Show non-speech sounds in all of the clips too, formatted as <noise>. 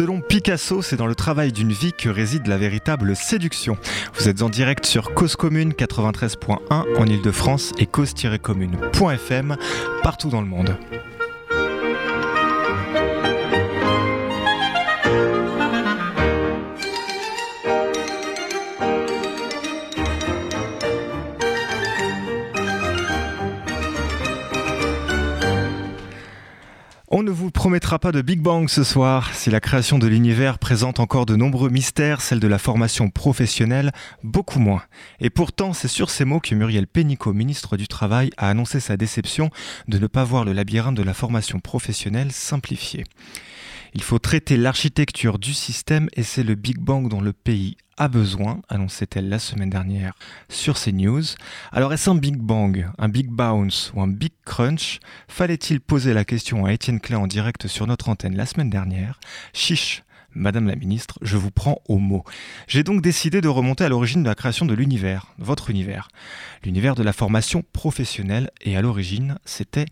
Selon Picasso, c'est dans le travail d'une vie que réside la véritable séduction. Vous êtes en direct sur Cause Commune 93.1 en Ile-de-France et cause-commune.fm partout dans le monde. Promettra pas de Big Bang ce soir. Si la création de l'univers présente encore de nombreux mystères, celle de la formation professionnelle, beaucoup moins. Et pourtant, c'est sur ces mots que Muriel Pénicaud, ministre du Travail, a annoncé sa déception de ne pas voir le labyrinthe de la formation professionnelle simplifié. Il faut traiter l'architecture du système et c'est le Big Bang dont le pays a besoin, annonçait-elle la semaine dernière sur CNews. Alors est-ce un Big Bang, un Big Bounce ou un Big Crunch? Fallait-il poser la question à Étienne Klein en direct sur notre antenne la semaine dernière? Chiche Madame la ministre, je vous prends au mot. J'ai donc décidé de remonter à l'origine de la création de l'univers, votre univers, l'univers de la formation professionnelle, et à l'origine, c'était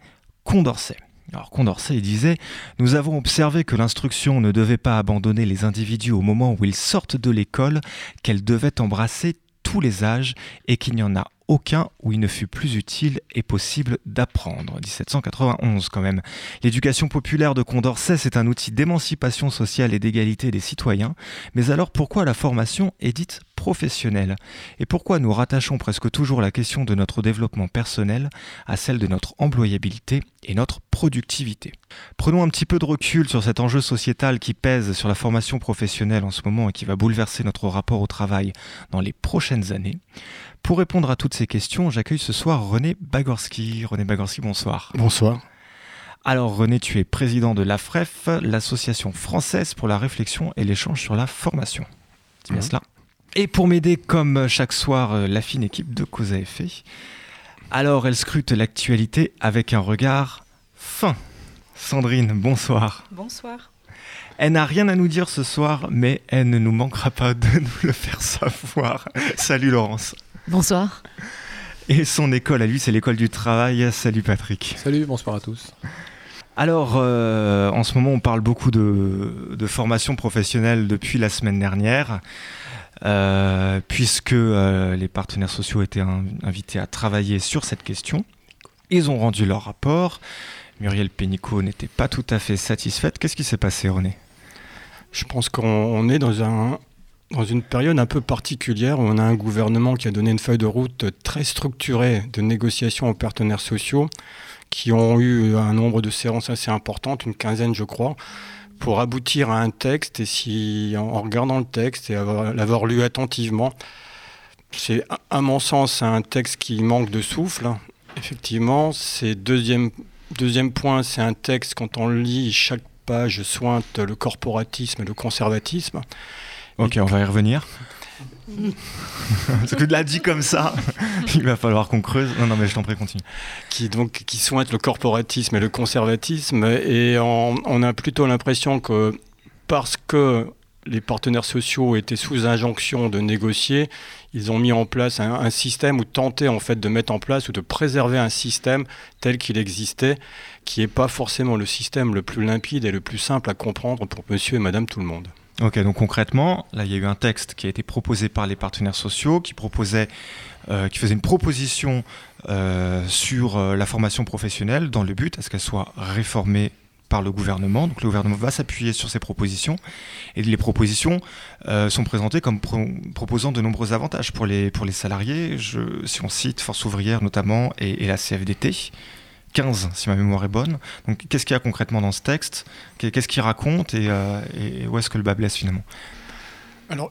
Condorcet. Alors Condorcet disait Nous avons observé que l'instruction ne devait pas abandonner les individus au moment où ils sortent de l'école, qu'elle devait embrasser tous les âges et qu'il n'y en a aucun où il ne fut plus utile et possible d'apprendre. 1791 quand même. L'éducation populaire de Condorcet, c'est un outil d'émancipation sociale et d'égalité des citoyens. Mais alors pourquoi la formation est dite professionnelle Et pourquoi nous rattachons presque toujours la question de notre développement personnel à celle de notre employabilité et notre productivité? Prenons un petit peu de recul sur cet enjeu sociétal qui pèse sur la formation professionnelle en ce moment et qui va bouleverser notre rapport au travail dans les prochaines années. Pour répondre à toutes ces questions, j'accueille ce soir René Bagorski. René Bagorski, bonsoir. Bonsoir. Alors René, tu es président de l'AFREF, l'association française pour la réflexion et l'échange sur la formation. C'est bien mmh. cela? Et pour m'aider, comme chaque soir, euh, la fine équipe de Cause à effet. Alors elle scrute l'actualité avec un regard fin. Sandrine, bonsoir. Bonsoir. Elle n'a rien à nous dire ce soir, mais elle ne nous manquera pas de <laughs> nous le faire savoir. Salut Laurence. Bonsoir. Et son école à lui, c'est l'école du travail. Salut Patrick. Salut, bonsoir à tous. Alors, euh, en ce moment, on parle beaucoup de, formation professionnelle depuis la semaine dernière, euh, puisque euh, les partenaires sociaux étaient invités à travailler sur cette question. Ils ont rendu leur rapport. Muriel Pénicaud n'était pas tout à fait satisfaite. Qu'est-ce qui s'est passé, René? Je pense qu'on est dans un, dans une période un peu particulière où on a un gouvernement qui a donné une feuille de route très structurée de négociations aux partenaires sociaux qui ont eu un nombre de séances assez importantes, une quinzaine je crois, pour aboutir à un texte. Et si, en regardant le texte et l'avoir lu attentivement, c'est à mon sens un texte qui manque de souffle. Effectivement, c'est deuxième, deuxième point, c'est un texte quand on lit chaque page sointe le corporatisme et le conservatisme. Ok, on va y revenir. <laughs> Parce que de l'a dit comme ça, <laughs> il va falloir qu'on creuse. Non, non, mais je t'en prie, continue. Qui donc qui le corporatisme et le conservatisme, et on, a plutôt l'impression que parce que les partenaires sociaux étaient sous injonction de négocier, ils ont mis en place un, un, système ou tenté en fait de mettre en place ou de préserver un système tel qu'il existait, qui n'est pas forcément le système le plus limpide et le plus simple à comprendre pour monsieur et madame tout le monde. Ok, donc concrètement, là, il y a eu un texte qui a été proposé par les partenaires sociaux, qui proposait, euh, qui faisait une proposition euh, sur euh, la formation professionnelle dans le but à ce qu'elle soit réformée par le gouvernement. Donc le gouvernement va s'appuyer sur ces propositions et les propositions sont présentées comme proposant de nombreux avantages pour les, pour les salariés. Je, si on cite Force ouvrière notamment et, et la CFDT, 15, si ma mémoire est bonne. Donc, qu'est-ce qu'il y a concrètement dans ce texte? Qu'est-ce qu'il raconte? Et, euh, et, où est-ce que le bas blesse finalement? Alors,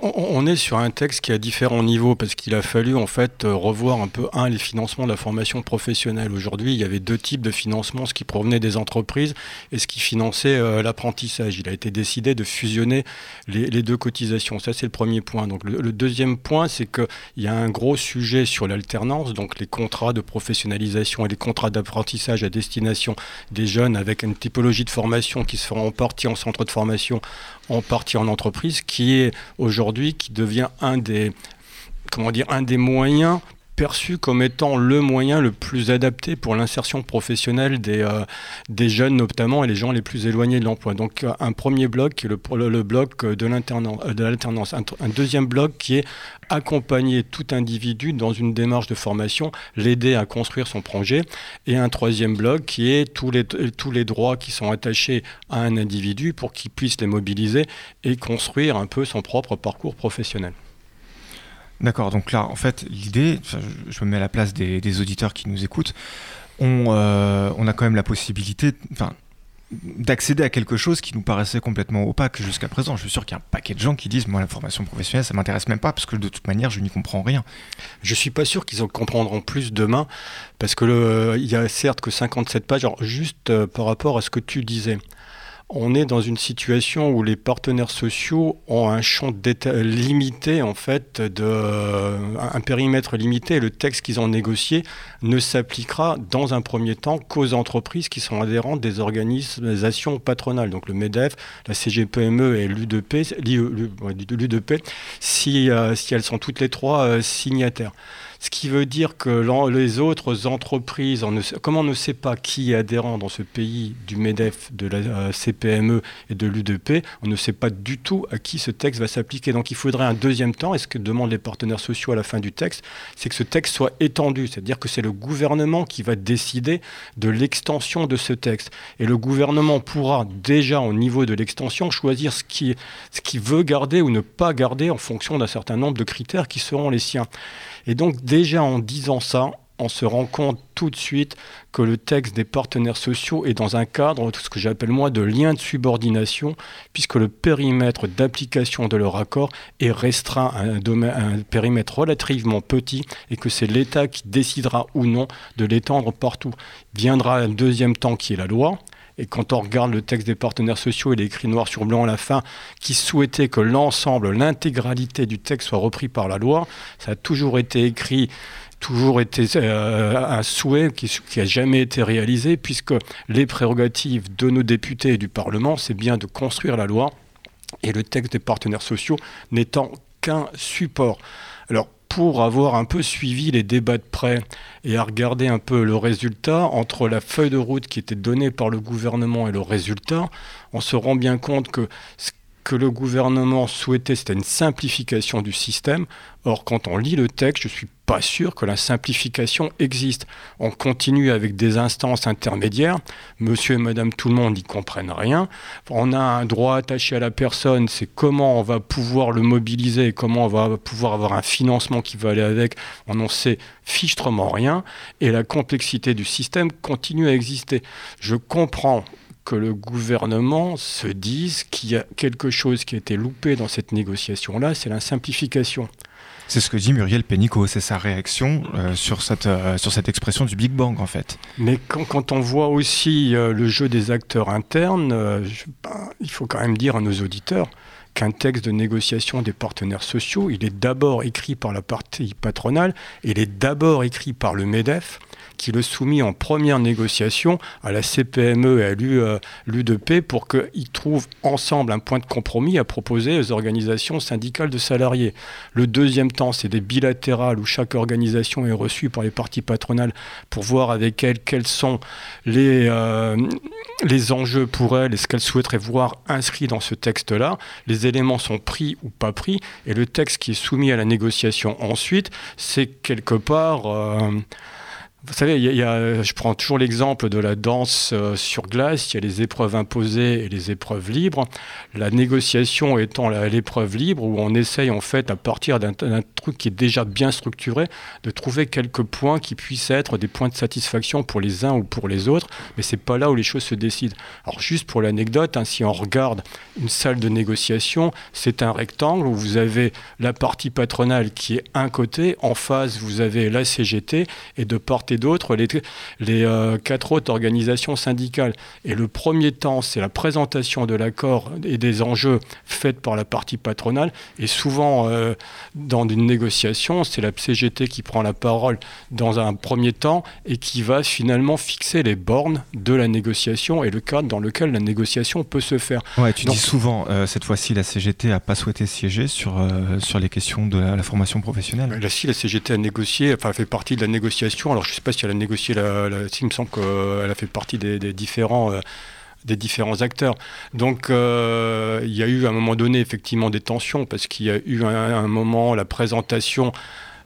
on est sur un texte qui a différents niveaux parce qu'il a fallu en fait euh, revoir un peu un les financements de la formation professionnelle. Aujourd'hui, il y avait deux types de financements, ce qui provenait des entreprises et ce qui finançait euh, l'apprentissage. Il a été décidé de fusionner les, deux cotisations. Ça, c'est le premier point. Donc, le, deuxième point, c'est qu'il y a un gros sujet sur l'alternance, donc les contrats de professionnalisation et les contrats d'apprentissage à destination des jeunes avec une typologie de formation qui se fera en partie en centre de formation, en partie en entreprise, qui est aujourd'hui, qui devient un des, comment dire, un des moyens perçu comme étant le moyen le plus adapté pour l'insertion professionnelle des, euh, jeunes notamment et les gens les plus éloignés de l'emploi. Donc euh, un premier bloc qui est le, bloc de l'alternance, un, deuxième bloc qui est accompagner tout individu dans une démarche de formation, l'aider à construire son projet, et un troisième bloc qui est tous les droits qui sont attachés à un individu pour qu'il puisse les mobiliser et construire un peu son propre parcours professionnel. D'accord, donc là, en fait, l'idée, je me mets à la place des, auditeurs qui nous écoutent, on, euh, on, a quand même la possibilité, d'accéder à quelque chose qui nous paraissait complètement opaque jusqu'à présent. Je suis sûr qu'il y a un paquet de gens qui disent moi la formation professionnelle ça m'intéresse même pas parce que de toute manière je n'y comprends rien. Je suis pas sûr qu'ils en comprendront plus demain parce que le, il y a certes que 57 pages. Juste euh, par rapport à ce que tu disais, on est dans une situation où les partenaires sociaux ont un champ limité, en fait, un périmètre limité. Le texte qu'ils ont négocié ne s'appliquera dans un premier temps qu'aux entreprises qui sont adhérentes des organisations patronales, donc le MEDEF, la CGPME et l'UDP, si, euh, si elles sont toutes les trois euh, signataires ce qui veut dire que les autres entreprises, comme on ne sait pas qui est adhérent dans ce pays du MEDEF, de la euh, CPME et de l'UDP, on ne sait pas du tout à qui ce texte va s'appliquer. Donc il faudrait un deuxième temps, et ce que demandent les partenaires sociaux à la fin du texte, c'est que ce texte soit étendu, c'est-à-dire que c'est le gouvernement qui va décider de l'extension de ce texte. Et le gouvernement pourra déjà au niveau de l'extension choisir ce qu'il ce qui veut garder ou ne pas garder en fonction d'un certain nombre de critères qui seront les siens. Et donc déjà en disant ça, on se rend compte tout de suite que le texte des partenaires sociaux est dans un cadre, ce que j'appelle moi, de lien de subordination, puisque le périmètre d'application de leur accord est restreint à un, un périmètre relativement petit et que c'est l'État qui décidera ou non de l'étendre partout. Viendra un deuxième temps qui est la loi, et quand on regarde le texte des partenaires sociaux, il est écrit noir sur blanc à la fin, qui souhaitait que l'ensemble, l'intégralité du texte soit repris par la loi. Ça a toujours été écrit toujours été euh, un souhait qui n'a jamais été réalisé, puisque les prérogatives de nos députés et du Parlement, c'est bien de construire la loi, et le texte des partenaires sociaux n'étant qu'un support. Alors, pour avoir un peu suivi les débats de près et à regarder un peu le résultat entre la feuille de route qui était donnée par le gouvernement et le résultat, on se rend bien compte que ce que le gouvernement souhaitait, c'était une simplification du système. Or, quand on lit le texte, je suis pas sûr que la simplification existe. On continue avec des instances intermédiaires. Monsieur et madame tout le monde n'y comprennent rien. On a un droit attaché à la personne, c'est comment on va pouvoir le mobiliser comment on va pouvoir avoir un financement qui va aller avec. On n'en sait fichtrement rien. Et la complexité du système continue à exister. Je comprends que le gouvernement se dise qu'il y a quelque chose qui a été loupé dans cette négociation-là, c'est la simplification. C'est ce que dit Muriel Pénicaud, c'est sa réaction euh, sur, cette, euh, sur cette expression du Big Bang en fait. Mais quand, quand on voit aussi euh, le jeu des acteurs internes, ben, il faut quand même dire à nos auditeurs qu'un texte de négociation des partenaires sociaux, il est d'abord écrit par la partie patronale, il est d'abord écrit par le MEDEF, qui le soumit en première négociation à la CPME et à l'UDP euh, pour qu'ils trouvent ensemble un point de compromis à proposer aux organisations syndicales de salariés. Le deuxième temps, c'est des bilatérales où chaque organisation est reçue par les parties patronales pour voir avec elles quels sont les, euh, les enjeux pour elles et ce qu'elles souhaiteraient voir inscrit dans ce texte-là. Les éléments sont pris ou pas pris et le texte qui est soumis à la négociation ensuite, c'est quelque part... Euh, vous savez, y a, je prends toujours l'exemple de la danse euh, sur glace. Il y a les épreuves imposées et les épreuves libres. La négociation étant l'épreuve libre, où on essaye en fait, à partir d'un truc qui est déjà bien structuré, de trouver quelques points qui puissent être des points de satisfaction pour les uns ou pour les autres. Mais c'est pas là où les choses se décident. Alors juste pour l'anecdote, hein, si on regarde une salle de négociation, c'est un rectangle où vous avez la partie patronale qui est un côté. En face, vous avez la CGT et de part et d'autre les, les euh, quatre autres organisations syndicales. Et le premier temps, c'est la présentation de l'accord et des enjeux faits par la partie patronale. Et souvent, euh, dans une négociation, c'est la CGT qui prend la parole dans un premier temps et qui va finalement fixer les bornes de la négociation et le cadre dans lequel la négociation peut se faire. Ouais, tu dis souvent, euh, cette fois-ci, la CGT n'a pas souhaité siéger sur, sur les questions de la, formation professionnelle. Là, si la CGT a négocié, enfin, fait partie de la négociation. Alors, je ne sais pas si elle a négocié, la, il me semble qu'elle a fait partie des, différents. Euh, des différents acteurs. Donc euh, il y a eu à un moment donné effectivement des tensions parce qu'il y a eu un moment la présentation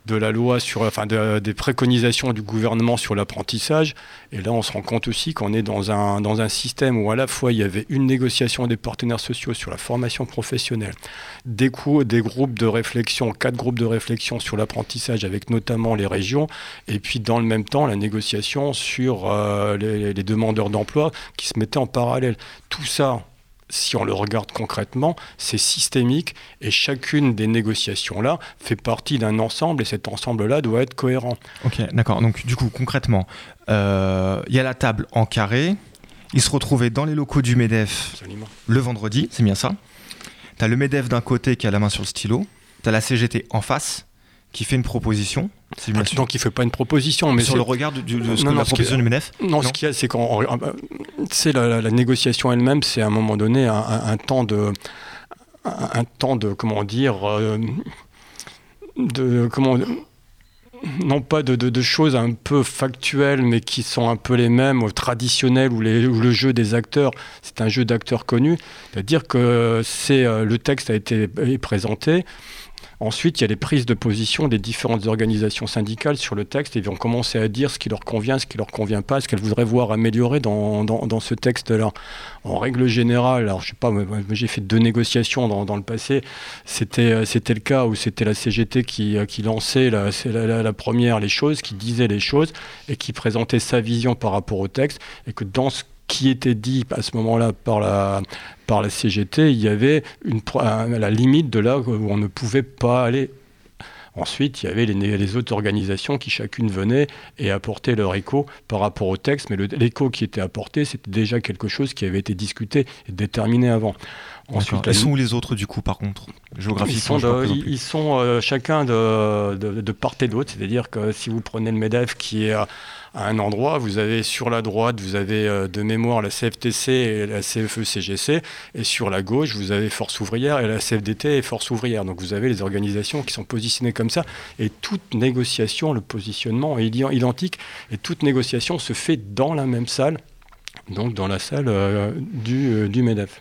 de la loi sur, enfin, des préconisations du gouvernement sur l'apprentissage. Et là, on se rend compte aussi qu'on est dans un, système où à la fois il y avait une négociation des partenaires sociaux sur la formation professionnelle, des, groupes de réflexion, quatre groupes de réflexion sur l'apprentissage avec notamment les régions, et puis dans le même temps la négociation sur euh, les demandeurs d'emploi qui se mettaient en parallèle. Tout ça, si on le regarde concrètement, c'est systémique et chacune des négociations-là fait partie d'un ensemble et cet ensemble-là doit être cohérent. Ok, d'accord. Donc du coup, concrètement, euh, il y a la table en carré, ils se retrouvaient dans les locaux du MEDEF le vendredi, c'est bien ça. Tu as le MEDEF d'un côté qui a la main sur le stylo, tu as la CGT en face qui fait une proposition. Ah, donc il ne fait pas une proposition, mais sur le regard de, ce que la proposition du MEDEF Non, ce qu'il y a, c'est qu'on, c'est la, négociation elle-même, c'est à un moment donné un, temps de, un, temps de, comment dire, euh, de comment non pas de, choses un peu factuelles, mais qui sont un peu les mêmes, traditionnelles, où, les, où le jeu des acteurs, c'est un jeu d'acteurs connus. C'est-à-dire que c'est, euh, le texte a été présenté, Ensuite, il y a les prises de position des différentes organisations syndicales sur le texte et ils vont commencer à dire ce qui leur convient, ce qui leur convient pas, ce qu'elles voudraient voir amélioré dans, dans, ce texte-là. En règle générale, alors je sais pas, j'ai fait deux négociations dans, dans le passé, c'était euh, le cas où c'était la CGT qui, euh, qui lançait la, la, la, première les choses, qui disait les choses et qui présentait sa vision par rapport au texte et que dans ce qui était dit à ce moment-là par la, par la CGT, il y avait une, la limite de là où on ne pouvait pas aller. Ensuite, il y avait les, les, autres organisations qui chacune venaient et apportaient leur écho par rapport au texte, mais l'écho qui était apporté, c'était déjà quelque chose qui avait été discuté et déterminé avant. Ensuite, Ils sont où les autres du coup par contre Géographiquement, Ils sont, ils sont euh, chacun de, de, de, part et d'autre, c'est-à-dire que si vous prenez le MEDEF qui est à un endroit, vous avez sur la droite, vous avez euh, de mémoire la CFTC et la CFE-CGC, et sur la gauche, vous avez Force ouvrière et la CFDT et Force ouvrière. Donc vous avez les organisations qui sont positionnées comme ça, et toute négociation, le positionnement est identique, et toute négociation se fait dans la même salle, donc dans la salle euh, euh, du MEDEF.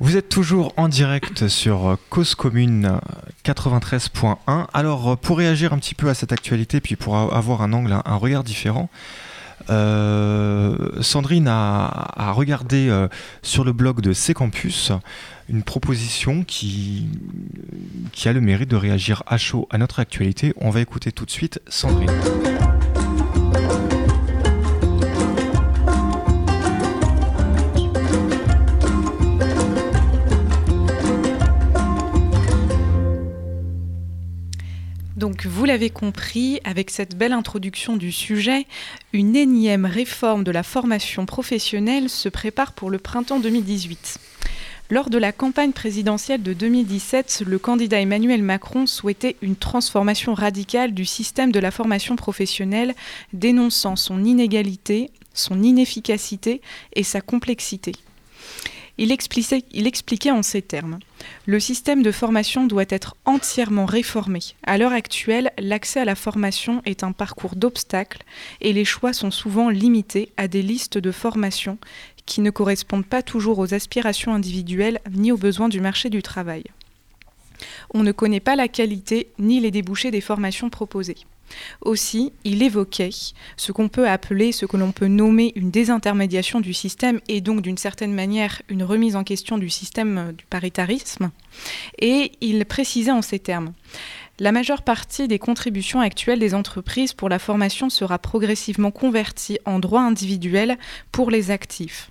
Vous êtes toujours en direct sur Cause Commune 93.1. Alors, pour réagir un petit peu à cette actualité, puis pour avoir un angle, un, regard différent, euh, Sandrine a, regardé euh, sur le blog de C Campus une proposition qui a le mérite de réagir à chaud à notre actualité. On va écouter tout de suite Sandrine. Donc vous l'avez compris, avec cette belle introduction du sujet, une énième réforme de la formation professionnelle se prépare pour le printemps 2018. Lors de la campagne présidentielle de 2017, le candidat Emmanuel Macron souhaitait une transformation radicale du système de la formation professionnelle, dénonçant son inégalité, son inefficacité et sa complexité. Il expliquait, en ces termes. Le système de formation doit être entièrement réformé. À l'heure actuelle, l'accès à la formation est un parcours d'obstacles et les choix sont souvent limités à des listes de formation qui ne correspondent pas toujours aux aspirations individuelles ni aux besoins du marché du travail. On ne connaît pas la qualité ni les débouchés des formations proposées. Aussi, il évoquait ce qu'on peut appeler, ce que l'on peut nommer une désintermédiation du système et donc d'une certaine manière une remise en question du système euh, du paritarisme. Et il précisait en ces termes. La majeure partie des contributions actuelles des entreprises pour la formation sera progressivement convertie en droits individuels pour les actifs.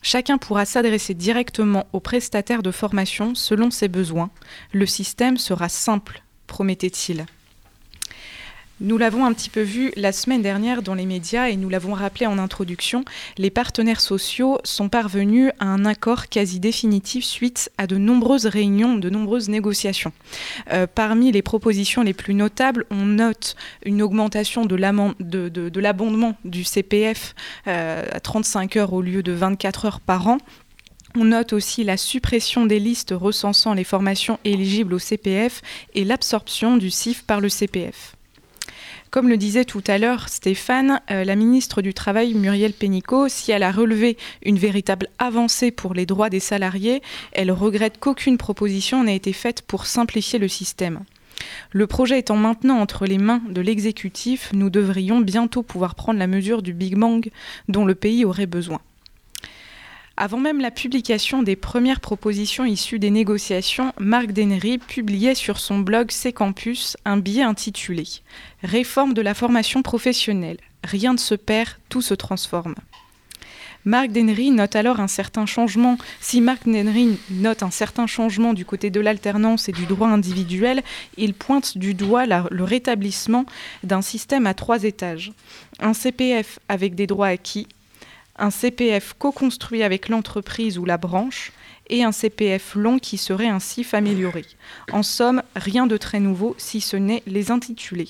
Chacun pourra s'adresser directement aux prestataires de formation selon ses besoins. Le système sera simple, promettait-il. Nous l'avons un petit peu vu la semaine dernière dans les médias et nous l'avons rappelé en introduction, les partenaires sociaux sont parvenus à un accord quasi définitif suite à de nombreuses réunions, de nombreuses négociations. Euh, parmi les propositions les plus notables, on note une augmentation de l'abondement du CPF euh, à 35 heures au lieu de 24 heures par an, on note aussi la suppression des listes recensant les formations éligibles au CPF et l'absorption du CIF par le CPF. Comme le disait tout à l'heure Stéphane, euh, la ministre du Travail, Muriel Pénicaud, si elle a relevé une véritable avancée pour les droits des salariés, elle regrette qu'aucune proposition n'ait été faite pour simplifier le système. Le projet étant maintenant entre les mains de l'exécutif, nous devrions bientôt pouvoir prendre la mesure du Big Bang dont le pays aurait besoin. Avant même la publication des premières propositions issues des négociations, Marc Denery publiait sur son blog C Campus un billet intitulé Réforme de la formation professionnelle. Rien ne se perd, tout se transforme. Marc Denery note alors un certain changement. Si Marc Denery note un certain changement du côté de l'alternance et du droit individuel, il pointe du doigt le rétablissement d'un système à trois étages. Un CPF avec des droits acquis, un CPF co-construit avec l'entreprise ou la branche et un CPF long qui serait ainsi amélioré. En somme, rien de très nouveau si ce n'est les intitulés.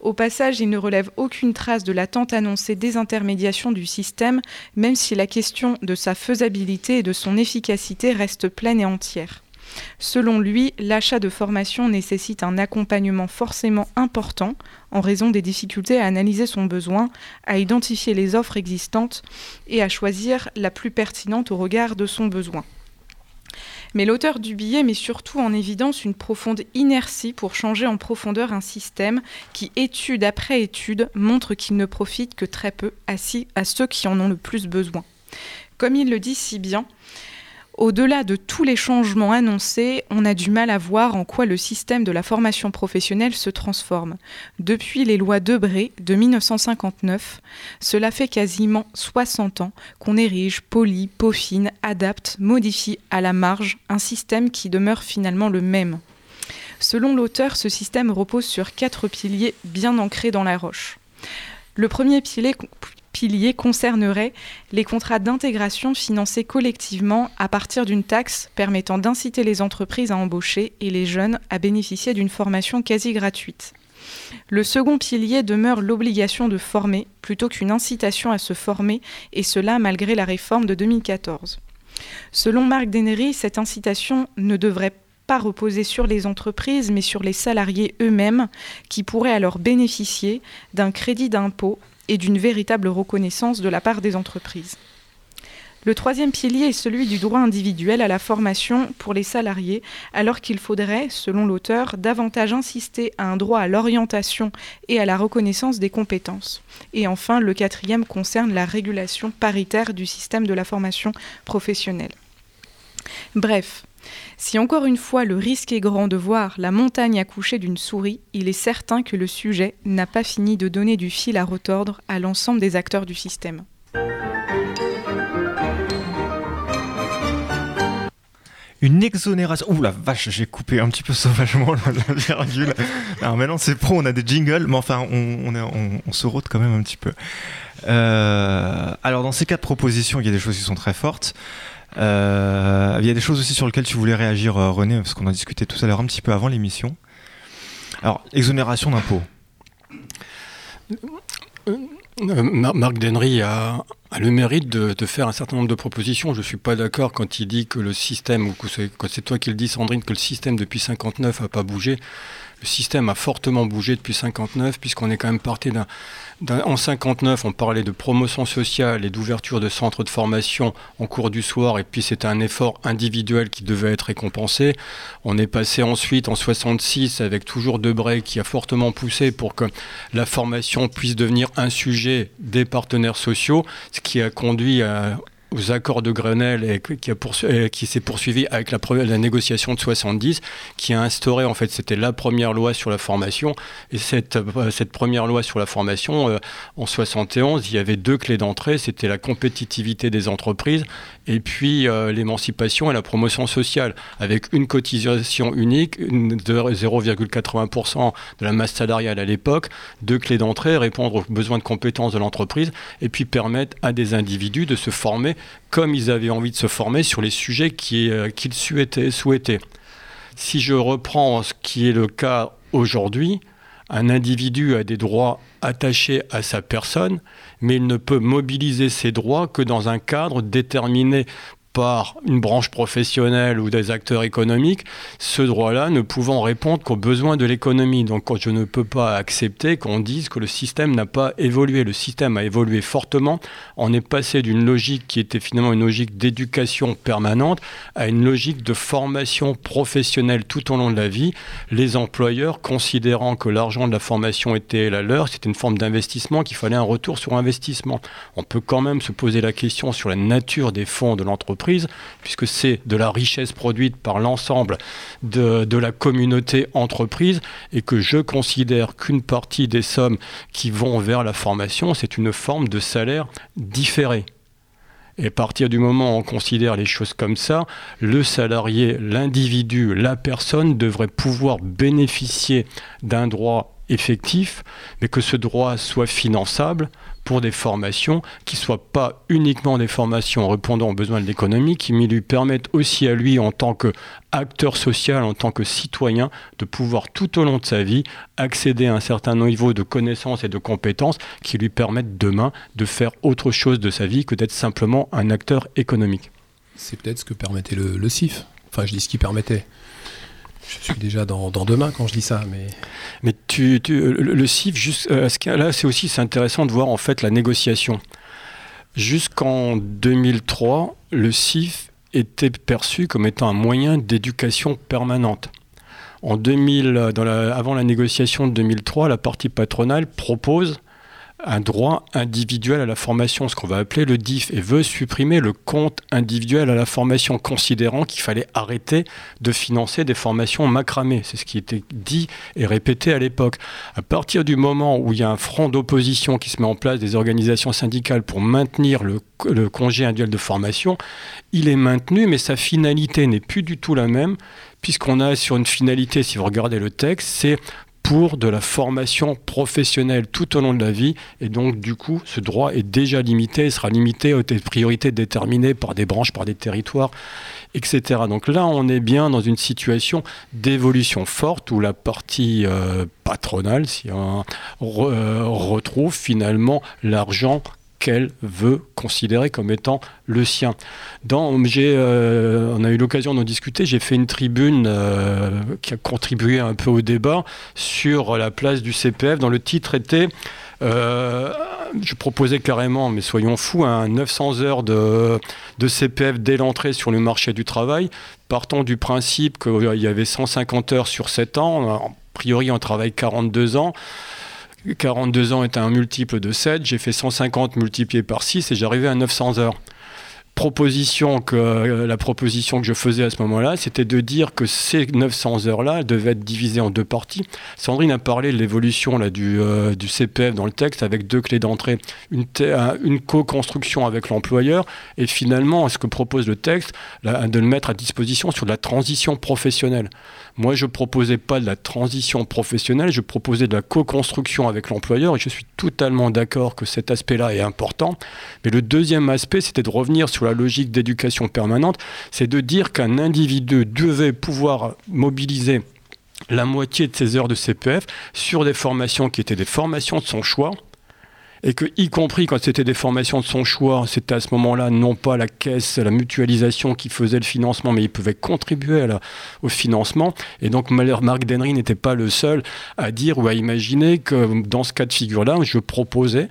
Au passage, il ne relève aucune trace de l'attente annoncée désintermédiation du système, même si la question de sa faisabilité et de son efficacité reste pleine et entière. Selon lui, l'achat de formation nécessite un accompagnement forcément important en raison des difficultés à analyser son besoin, à identifier les offres existantes et à choisir la plus pertinente au regard de son besoin. Mais l'auteur du billet met surtout en évidence une profonde inertie pour changer en profondeur un système qui, étude après étude, montre qu'il ne profite que très peu à, ceux qui en ont le plus besoin. Comme il le dit si bien, au-delà de tous les changements annoncés, on a du mal à voir en quoi le système de la formation professionnelle se transforme. Depuis les lois Debré de 1959, cela fait quasiment 60 ans qu'on érige, polie, peaufine, adapte, modifie à la marge un système qui demeure finalement le même. Selon l'auteur, ce système repose sur quatre piliers bien ancrés dans la roche. Le premier pilier, pilier concernerait les contrats d'intégration financés collectivement à partir d'une taxe permettant d'inciter les entreprises à embaucher et les jeunes à bénéficier d'une formation quasi gratuite. Le second pilier demeure l'obligation de former plutôt qu'une incitation à se former, et cela malgré la réforme de 2014. Selon Marc Denery, cette incitation ne devrait pas reposer sur les entreprises, mais sur les salariés eux-mêmes, qui pourraient alors bénéficier d'un crédit d'impôt et d'une véritable reconnaissance de la part des entreprises. Le troisième pilier est celui du droit individuel à la formation pour les salariés, alors qu'il faudrait, selon l'auteur, davantage insister à un droit à l'orientation et à la reconnaissance des compétences. Et enfin, le quatrième concerne la régulation paritaire du système de la formation professionnelle. Bref, si encore une fois le risque est grand de voir la montagne accoucher d'une souris, il est certain que le sujet n'a pas fini de donner du fil à retordre à l'ensemble des acteurs du système. Une exonération. Ouh la vache, j'ai coupé un petit peu <laughs> sauvagement la, virgule. Alors maintenant c'est pro, on a des jingles, mais enfin on, se rôde quand même un petit peu. Euh, alors dans ces quatre propositions, il y a des choses qui sont très fortes. Euh, il y a des choses aussi sur lesquelles tu voulais réagir, euh, René, parce qu'on en discutait tout à l'heure un petit peu avant l'émission. Alors, exonération d'impôts. Euh, Marc Denry a, le mérite de, faire un certain nombre de propositions. Je ne suis pas d'accord quand il dit que le système, ou quand c'est toi qui le dis, Sandrine, que le système depuis 59 n'a pas bougé. Le système a fortement bougé depuis 59, puisqu'on est quand même parti d'un en 59, on parlait de promotion sociale et d'ouverture de centres de formation en cours du soir, et puis c'était un effort individuel qui devait être récompensé. On est passé ensuite en 66 avec toujours Debray qui a fortement poussé pour que la formation puisse devenir un sujet des partenaires sociaux, ce qui a conduit à aux accords de Grenelle qui, s'est poursuivi avec la, négociation de 70, qui a instauré, en fait, c'était la première loi sur la formation. Et cette, euh, première loi sur la formation, euh, en 71, il y avait deux clés d'entrée. C'était la compétitivité des entreprises et puis euh, l'émancipation et la promotion sociale, avec une cotisation unique de 0,80% de la masse salariale à l'époque, deux clés d'entrée, répondre aux besoins de compétences de l'entreprise et puis permettre à des individus de se former comme ils avaient envie de se former sur les sujets euh, qu'ils souhaitaient. Si je reprends ce qui est le cas aujourd'hui, un individu a des droits attachés à sa personne, mais il ne peut mobiliser ses droits que dans un cadre déterminé par une branche professionnelle ou des acteurs économiques, ce droit-là ne pouvant répondre qu'aux besoins de l'économie. Donc je ne peux pas accepter qu'on dise que le système n'a pas évolué. Le système a évolué fortement. On est passé d'une logique qui était finalement une logique d'éducation permanente à une logique de formation professionnelle tout au long de la vie. Les employeurs, considérant que l'argent de la formation était la leur, c'était une forme d'investissement, qu'il fallait un retour sur investissement. On peut quand même se poser la question sur la nature des fonds de l'entreprise puisque c'est de la richesse produite par l'ensemble de, de, la communauté entreprise, et que je considère qu'une partie des sommes qui vont vers la formation, c'est une forme de salaire différé. Et à partir du moment où on considère les choses comme ça, le salarié, l'individu, la personne devrait pouvoir bénéficier d'un droit effectif, mais que ce droit soit finançable pour des formations qui ne soient pas uniquement des formations répondant aux besoins de l'économie, qui lui permettent aussi à lui, en tant qu'acteur social, en tant que citoyen, de pouvoir tout au long de sa vie accéder à un certain niveau de connaissances et de compétences qui lui permettent demain de faire autre chose de sa vie que d'être simplement un acteur économique. C'est peut-être ce que permettait le, le CIF. Enfin, je dis ce qui permettait je suis déjà dans, demain quand je dis ça, mais. Mais tu, le, CIF, euh, là, c'est aussi intéressant de voir en fait la négociation. Jusqu'en 2003, le CIF était perçu comme étant un moyen d'éducation permanente. En 2000, dans la, avant la négociation de 2003, la partie patronale propose un droit individuel à la formation, ce qu'on va appeler le DIF, et veut supprimer le compte individuel à la formation, considérant qu'il fallait arrêter de financer des formations macramées. C'est ce qui était dit et répété à l'époque. À partir du moment où il y a un front d'opposition qui se met en place des organisations syndicales pour maintenir le, le congé individuel de formation, il est maintenu, mais sa finalité n'est plus du tout la même puisqu'on a sur une finalité, si vous regardez le texte, c'est de la formation professionnelle tout au long de la vie. Et donc, du coup, ce droit est déjà limité, sera limité aux priorités déterminées par des branches, par des territoires, etc. Donc là, on est bien dans une situation d'évolution forte où la partie euh, patronale, si on euh, retrouve finalement l'argent qu'elle veut considérer comme étant le sien. Dans, euh, on a eu l'occasion d'en discuter, j'ai fait une tribune euh, qui a contribué un peu au débat sur la place du CPF, dont le titre était... Euh, je proposais carrément, mais soyons fous, 900 hein, heures de, de CPF dès l'entrée sur le marché du travail. Partons du principe qu'il y avait 150 heures sur 7 ans. A priori, on travaille 42 ans. 42 ans est un multiple de 7, j'ai fait 150 multiplié par 6 et j'arrivais à 900 heures euh, la proposition que je faisais à ce moment-là, c'était de dire que ces 900 heures-là devaient être divisées en deux parties. Sandrine a parlé de l'évolution du, euh, CPF dans le texte avec deux clés d'entrée, une, une co-construction avec l'employeur et finalement ce que propose le texte, de le mettre à disposition sur la transition professionnelle. Moi, je proposais pas de la transition professionnelle, je proposais de la co-construction avec l'employeur et je suis totalement d'accord que cet aspect-là est important. Mais le deuxième aspect, c'était de revenir sur la logique d'éducation permanente, c'est de dire qu'un individu devait pouvoir mobiliser la moitié de ses heures de CPF sur des formations qui étaient des formations de son choix, et que, y compris quand c'était des formations de son choix, c'était à ce moment-là non pas la caisse, la mutualisation qui faisait le financement, mais il pouvait contribuer au financement. Et donc, Marc Denry n'était pas le seul à dire ou à imaginer que dans ce cas de figure-là, je proposais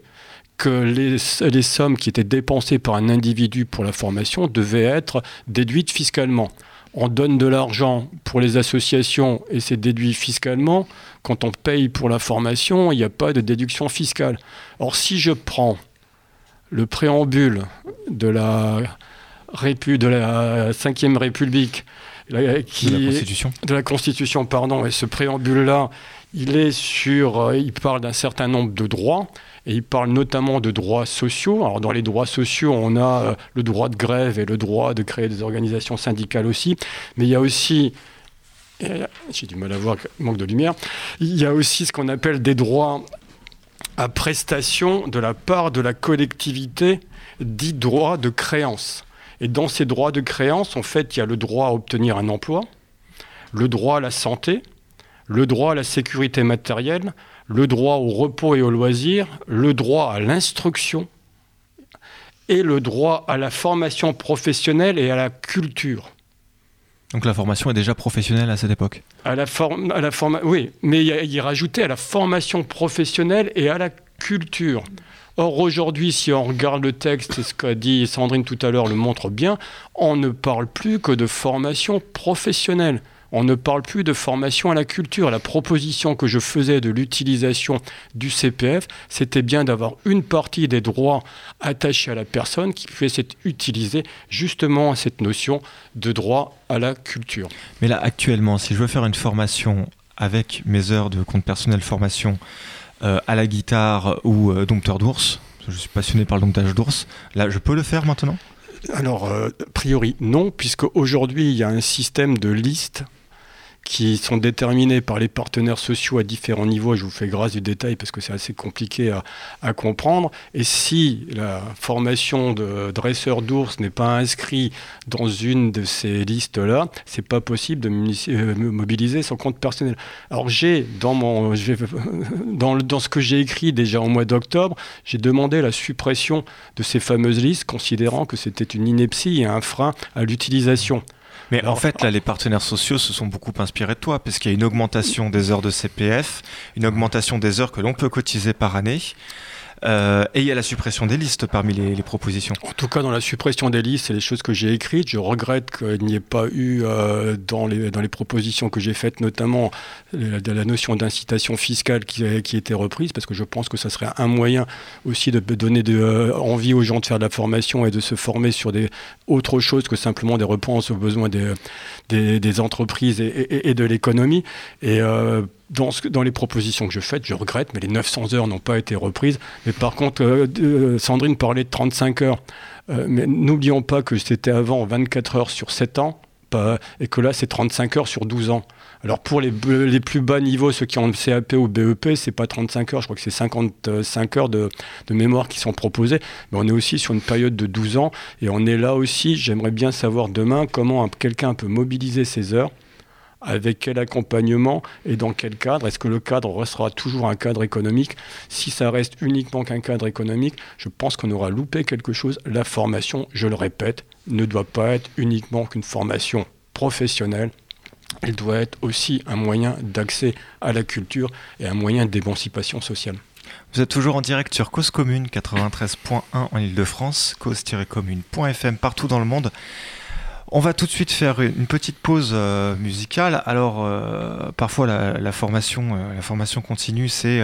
que les, les, sommes qui étaient dépensées par un individu pour la formation devaient être déduites fiscalement. On donne de l'argent pour les associations et c'est déduit fiscalement. Quand on paye pour la formation, il n'y a pas de déduction fiscale. Or, si je prends le préambule de la, Répu, de la 5 République, qui, de la Constitution, de la Constitution pardon, et ce préambule-là, il est sur, euh, il parle d'un certain nombre de droits. Et il parle notamment de droits sociaux. Alors dans les droits sociaux, on a euh, le droit de grève et le droit de créer des organisations syndicales aussi. Mais il y a aussi j'ai du mal à voir, manque de lumière. Il y a aussi ce qu'on appelle des droits à prestation de la part de la collectivité, dits droits de créance. Et dans ces droits de créance, en fait, il y a le droit à obtenir un emploi, le droit à la santé, le droit à la sécurité matérielle, le droit au repos et au loisir, le droit à l'instruction et le droit à la formation professionnelle et à la culture. Donc la formation est déjà professionnelle à cette époque à la, à la Oui, mais il, y rajoutait à la formation professionnelle et à la culture. Or, aujourd'hui, si on regarde le texte, et ce qu'a dit Sandrine tout à l'heure le montre bien, on ne parle plus que de formation professionnelle. On ne parle plus de formation à la culture. La proposition que je faisais de l'utilisation du CPF, c'était bien d'avoir une partie des droits attachés à la personne qui puisse être utilisée justement à cette notion de droit à la culture. Mais là, actuellement, si je veux faire une formation avec mes heures de compte personnel formation euh, à la guitare ou euh, dompteur d'ours, je suis passionné par le domptage d'ours, là, je peux le faire maintenant? Alors, euh, a priori, non, puisque aujourd'hui, il y a un système de liste qui sont déterminés par les partenaires sociaux à différents niveaux. Je vous fais grâce du détail parce que c'est assez compliqué à, comprendre. Et si la formation de dresseur d'ours n'est pas inscrite dans une de ces listes-là, c'est pas possible de euh, mobiliser son compte personnel. Alors j'ai dans <laughs> dans, dans ce que j'ai écrit déjà au mois d'octobre, j'ai demandé la suppression de ces fameuses listes, considérant que c'était une ineptie et un frein à l'utilisation. Mais en fait, là, les partenaires sociaux se sont beaucoup inspirés de toi, parce qu'il y a une augmentation des heures de CPF, une augmentation des heures que l'on peut cotiser par année. Euh, et il y a la suppression des listes parmi les, propositions. En tout cas, dans la suppression des listes, c'est les choses que j'ai écrites. Je regrette qu'il n'y ait pas eu euh, dans, les, dans les propositions que j'ai faites, notamment la, la notion d'incitation fiscale qui, qui était reprise, parce que je pense que ça serait un moyen aussi de donner euh, envie aux gens de faire de la formation et de se former sur des autres choses que simplement des réponses aux besoins des, des, entreprises et, de l'économie. Dans, les propositions que je fais, je regrette, mais les 900 heures n'ont pas été reprises. Mais par contre, euh, euh, Sandrine parlait de 35 heures. Euh, mais n'oublions pas que c'était avant 24 heures sur 7 ans, et que là, c'est 35 heures sur 12 ans. Alors pour les, les, plus bas niveaux, ceux qui ont le CAP ou BEP, c'est pas 35 heures, je crois que c'est 55 heures de, de, mémoire qui sont proposées. Mais on est aussi sur une période de 12 ans, et on est là aussi, j'aimerais bien savoir demain comment quelqu'un peut mobiliser ses heures avec quel accompagnement et dans quel cadre Est-ce que le cadre restera toujours un cadre économique? Si ça reste uniquement qu'un cadre économique, je pense qu'on aura loupé quelque chose. La formation, je le répète, ne doit pas être uniquement qu'une formation professionnelle. Elle doit être aussi un moyen d'accès à la culture et un moyen d'émancipation sociale. Vous êtes toujours en direct sur Cause Commune 93.1 en Ile-de-France, cause-commune.fm partout dans le monde. On va tout de suite faire une petite pause euh, musicale. Alors, euh, parfois, la, formation, euh, la formation continue, c'est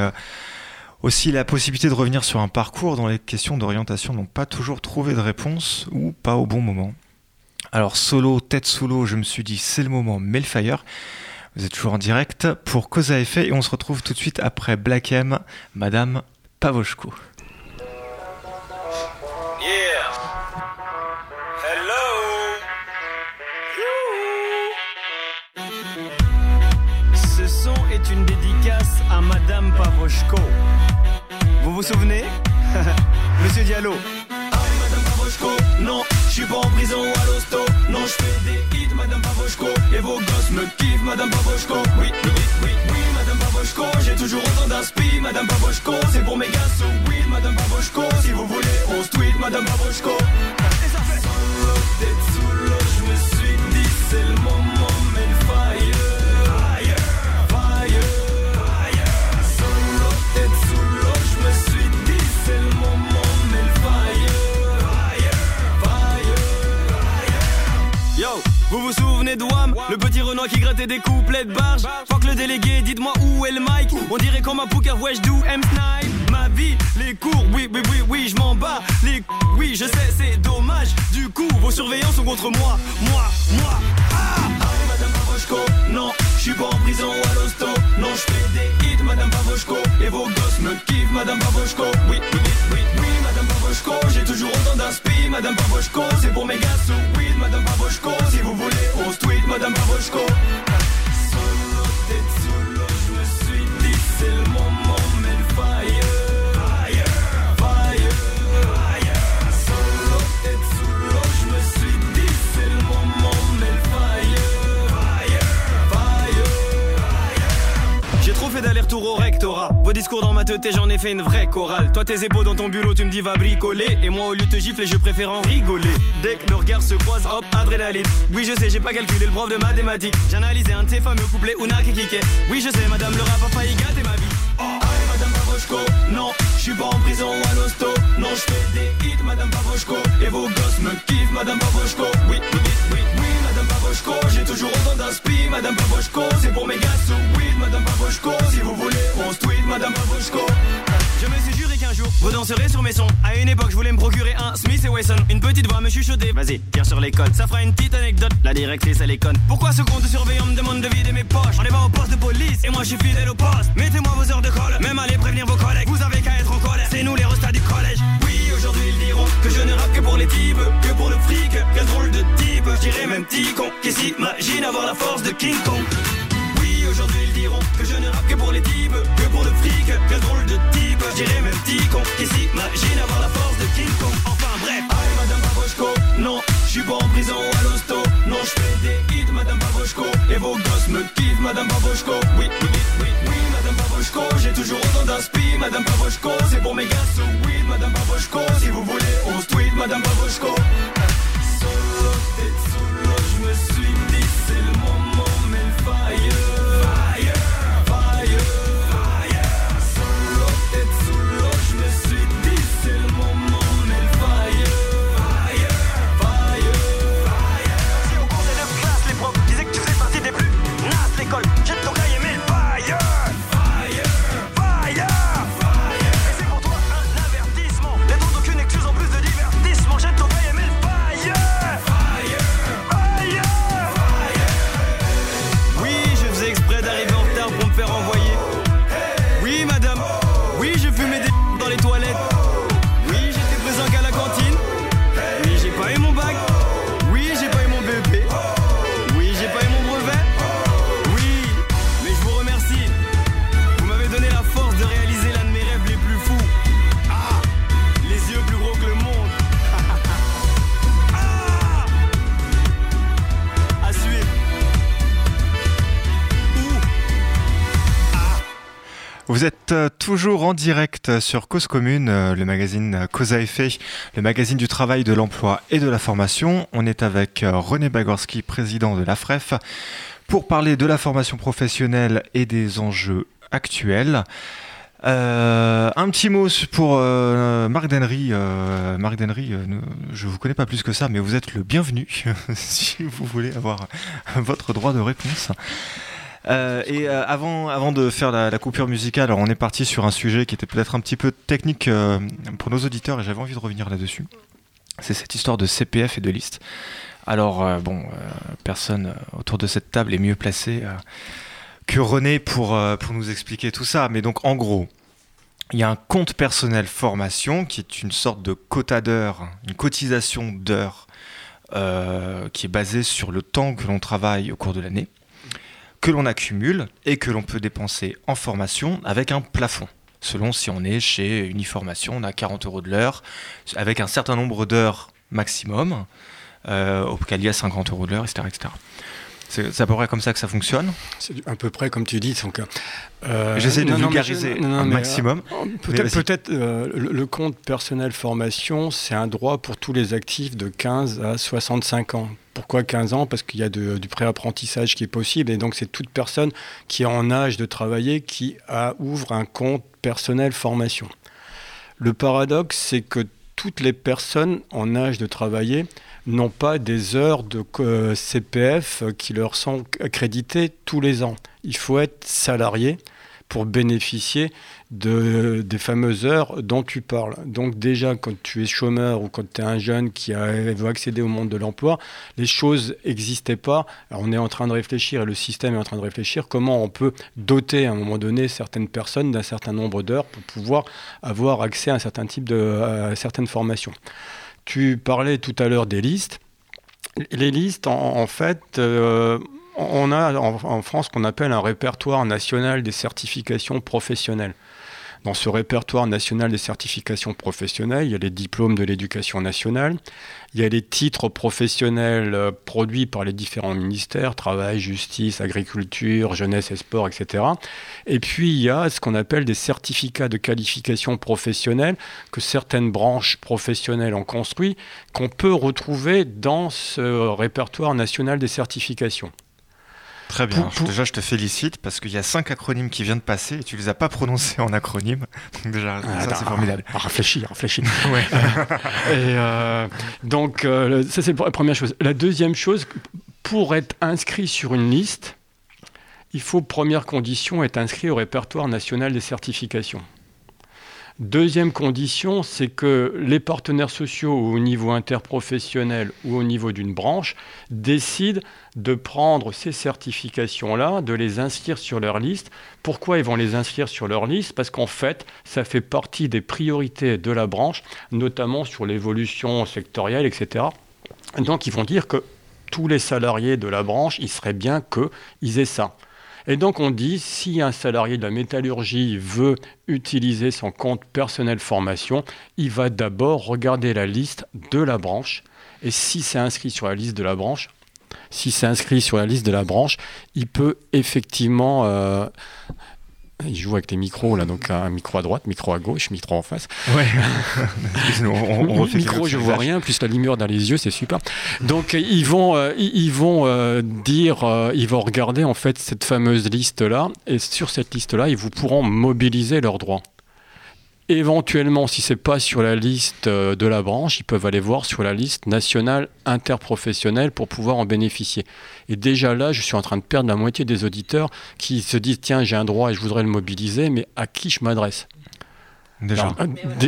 aussi la possibilité de revenir sur un parcours dont les questions d'orientation n'ont pas toujours trouvé de réponse ou pas au bon moment. Alors, solo, tête sous l'eau, je me suis dit, c'est le moment, Melfire. Vous êtes toujours en direct pour Cause à effet et on se retrouve tout de suite après Black M, Madame Pavoshko. Vous vous souvenez? <laughs> Monsieur Diallo. Aïe, Madame Pavoshko, non, je suis pas en prison à l'hosto. Non, je fais des hits, Madame Pavoshko. Et vos gosses me kiffent, Madame Pavoshko. Oui, oui, oui, oui, Madame Pavoshko. J'ai toujours autant d'inspi, Madame Pavoshko. C'est pour mes gars, so oui, Madame Pavoshko. Si vous voulez, on se tweet, Madame Pavoshko. Et ça fait sous je me Vous vous souvenez de Le petit Renoir qui grattait des couplets de barge. Fuck le délégué, dites-moi où est le mic. On dirait comme un poker, ouais, do M snipe. Ma vie, les cours, oui, oui, oui, oui, je m'en bats. Les oui, je sais, c'est dommage. Du coup, vos surveillants sont contre moi. Moi, moi. Ah, Allez, madame Pavoshko, non, je suis pas en prison à l'hosto. Non, je fais des hits, madame Pavoshko. Et vos gosses me kiffent, madame Pavoshko. Oui, oui, oui, oui, J'ai toujours autant d'inspi, madame Pavoshko. C'est pour mes gars sous weed, madame Pavoshko. Si vous voulez, on se tweet, madame Pavoshko. D'aller-retour au rectorat. Vos discours dans ma tête, j'en ai fait une vraie chorale. Toi, tes épaules dans ton bulot, tu me dis va bricoler. Et moi, au lieu de te gifler, je préfère en rigoler. Dès que nos regards se croisent, hop, adrénaline. Oui, je sais, j'ai pas calculé le prof de mathématiques. J'ai analysé un de ces fameux couplets qui kickait. Oui, je sais, madame, le rap a failli gâter ma vie. Oh, madame Pavoshko, non, je suis pas en prison à l'hosto. Non, je fais des hits, madame Pavoshko. Et vos gosses me kiffent, madame Pavoshko. Oui, oui, oui, oui, Pavoshko. J'ai toujours autant d'inspi, madame Pavoshko. C'est pour mes gars sous weed, madame Pavoshko. Si vous voulez, on se tweet, madame Pavoshko. Je me suis juré jour, vous danserez sur mes sons. À une époque, je voulais me procurer un Smith et Wesson. Une petite voix me chuchotait. Vas-y, tire sur les codes. Ça fera une petite anecdote. La directrice, elle est conne. Pourquoi ce compte de surveillant me demande de vider mes poches? On est pas au poste de police et moi je suis fidèle au poste. Mettez-moi vos heures de colle. Même allez prévenir vos collègues. Vous avez qu'à être en colère. C'est nous les restats du collège. Oui, aujourd'hui ils diront que je ne rappe que pour les types, que pour le fric. Quel drôle de type. Je dirais même petit con qui s'imagine avoir la force de King Kong? Oui, aujourd'hui ils diront que je ne rappe que pour les types, que pour le fric, quel drôle de type. Je dirais même petit con qui s'imagine avoir la force de King Kong. Enfin bref, allez madame Pavoshko, non, je suis pas en prison à l'hosto. Non, je fais des hits, madame Pavoshko. Et vos gosses me kiffent, madame Pavoshko. Oui, oui, oui, oui, oui, madame Pavoshko. J'ai toujours autant d'inspi, madame Pavoshko. C'est pour mes gars sous weed, madame Pavoshko. Si vous voulez, on se tweet, madame Pavoshko. Toujours en direct sur Cause Commune, euh, le magazine Cause à effet, le magazine du travail, de l'emploi et de la formation. On est avec euh, René Bagorski, président de la FREF, pour parler de la formation professionnelle et des enjeux actuels. Euh, un petit mot pour Marc Dennery. Euh, Marc Dennery, euh, ne- je vous connais pas plus que ça, mais vous êtes le bienvenu <laughs> si vous voulez avoir votre droit de réponse. Euh, et euh, avant, avant de faire la, coupure musicale, alors on est parti sur un sujet qui était peut-être un petit peu technique euh, pour nos auditeurs et j'avais envie de revenir là-dessus. C'est cette histoire de CPF et de liste. Alors, bon, personne autour de cette table est mieux placé que René pour, pour nous expliquer tout ça. Mais donc, en gros, il y a un compte personnel formation qui est une sorte de quota d'heures, une cotisation d'heures qui est basée sur le temps que l'on travaille au cours de l'année que l'on accumule et que l'on peut dépenser en formation avec un plafond. Selon si on est chez Uniformation, on a 40 euros de l'heure, avec un certain nombre d'heures maximum, euh, auquel il y a 50 euros de l'heure, etc. etc. C'est à peu près comme ça que ça fonctionne. C'est à peu près comme tu dis. Donc, euh, J'essaie de non, vulgariser je- non, non, un mais, maximum. euh, Mais Peut-être, peut-être euh, le, le compte personnel formation, c'est un droit pour tous les actifs de 15 à 65 ans. Pourquoi 15 ans? Parce qu'il y a de- du préapprentissage qui est possible et donc c'est toute personne qui est en âge de travailler qui a- ouvre un compte personnel formation. Le paradoxe, c'est que toutes les personnes en âge de travailler n'ont pas des heures de euh, CPF qui leur sont accréditées tous les ans. Il faut être salarié pour bénéficier de, des fameuses heures dont tu parles. Donc déjà, quand tu es chômeur ou quand tu es un jeune qui veut accéder au monde de l'emploi, les choses n'existaient pas. on est en train de réfléchir, et le système est en train de réfléchir, comment on peut doter à un moment donné certaines personnes d'un certain nombre d'heures pour pouvoir avoir accès à un certain type de certaines formations. Tu parlais tout à l'heure des listes. Les listes, en, fait, euh, on a en, France ce qu'on appelle un répertoire national des certifications professionnelles. Dans ce répertoire national des certifications professionnelles, il y a les diplômes de l'éducation nationale, il y a les titres professionnels euh, produits par les différents ministères, travail, justice, agriculture, jeunesse et sport, etc. Et puis il y a ce qu'on appelle des certificats de qualification professionnelle que certaines branches professionnelles ont construit, qu'on peut retrouver dans ce répertoire national des certifications. Très bien. Déjà, je te félicite parce qu'il y a cinq acronymes qui viennent de passer et tu les as pas prononcés en acronyme. <laughs> Donc déjà, ah, ça c'est formidable. Réfléchis, réfléchis. <laughs> ouais. <laughs> et euh, donc, euh, ça c'est la première chose. La deuxième chose, pour être inscrit sur une liste, il faut, première condition, être inscrit au répertoire national des certifications. Deuxième condition, c'est que les partenaires sociaux au niveau interprofessionnel ou au niveau d'une branche décident de prendre ces certifications-là, de les inscrire sur leur liste. Pourquoi ils vont les inscrire sur leur liste? Parce qu'en fait, ça fait partie des priorités de la branche, notamment sur l'évolution sectorielle, etc. Donc ils vont dire que tous les salariés de la branche, il serait bien qu'ils aient ça. Et donc on dit, si un salarié de la métallurgie veut utiliser son compte personnel formation, il va d'abord regarder la liste de la branche. Et si c'est inscrit sur la liste de la branche, si c'est inscrit sur la liste de la branche, il peut effectivement euh, il joue avec les micros, là, donc un micro à droite, micro à gauche, micro en face. Ouais. <laughs> on, micro, je vois rien, plus la lumière dans les yeux, c'est super. Donc ils vont, euh, ils vont euh, dire, euh, ils vont regarder en fait cette fameuse liste-là, et sur cette liste-là, ils vous pourront mobiliser leurs droits. Éventuellement, si ce n'est pas sur la liste euh, de la branche, ils peuvent aller voir sur la liste nationale interprofessionnelle pour pouvoir en bénéficier. Et déjà là, je suis en train de perdre la moitié des auditeurs qui se disent tiens, j'ai un droit et je voudrais le mobiliser, mais à qui je m'adresse? Déjà.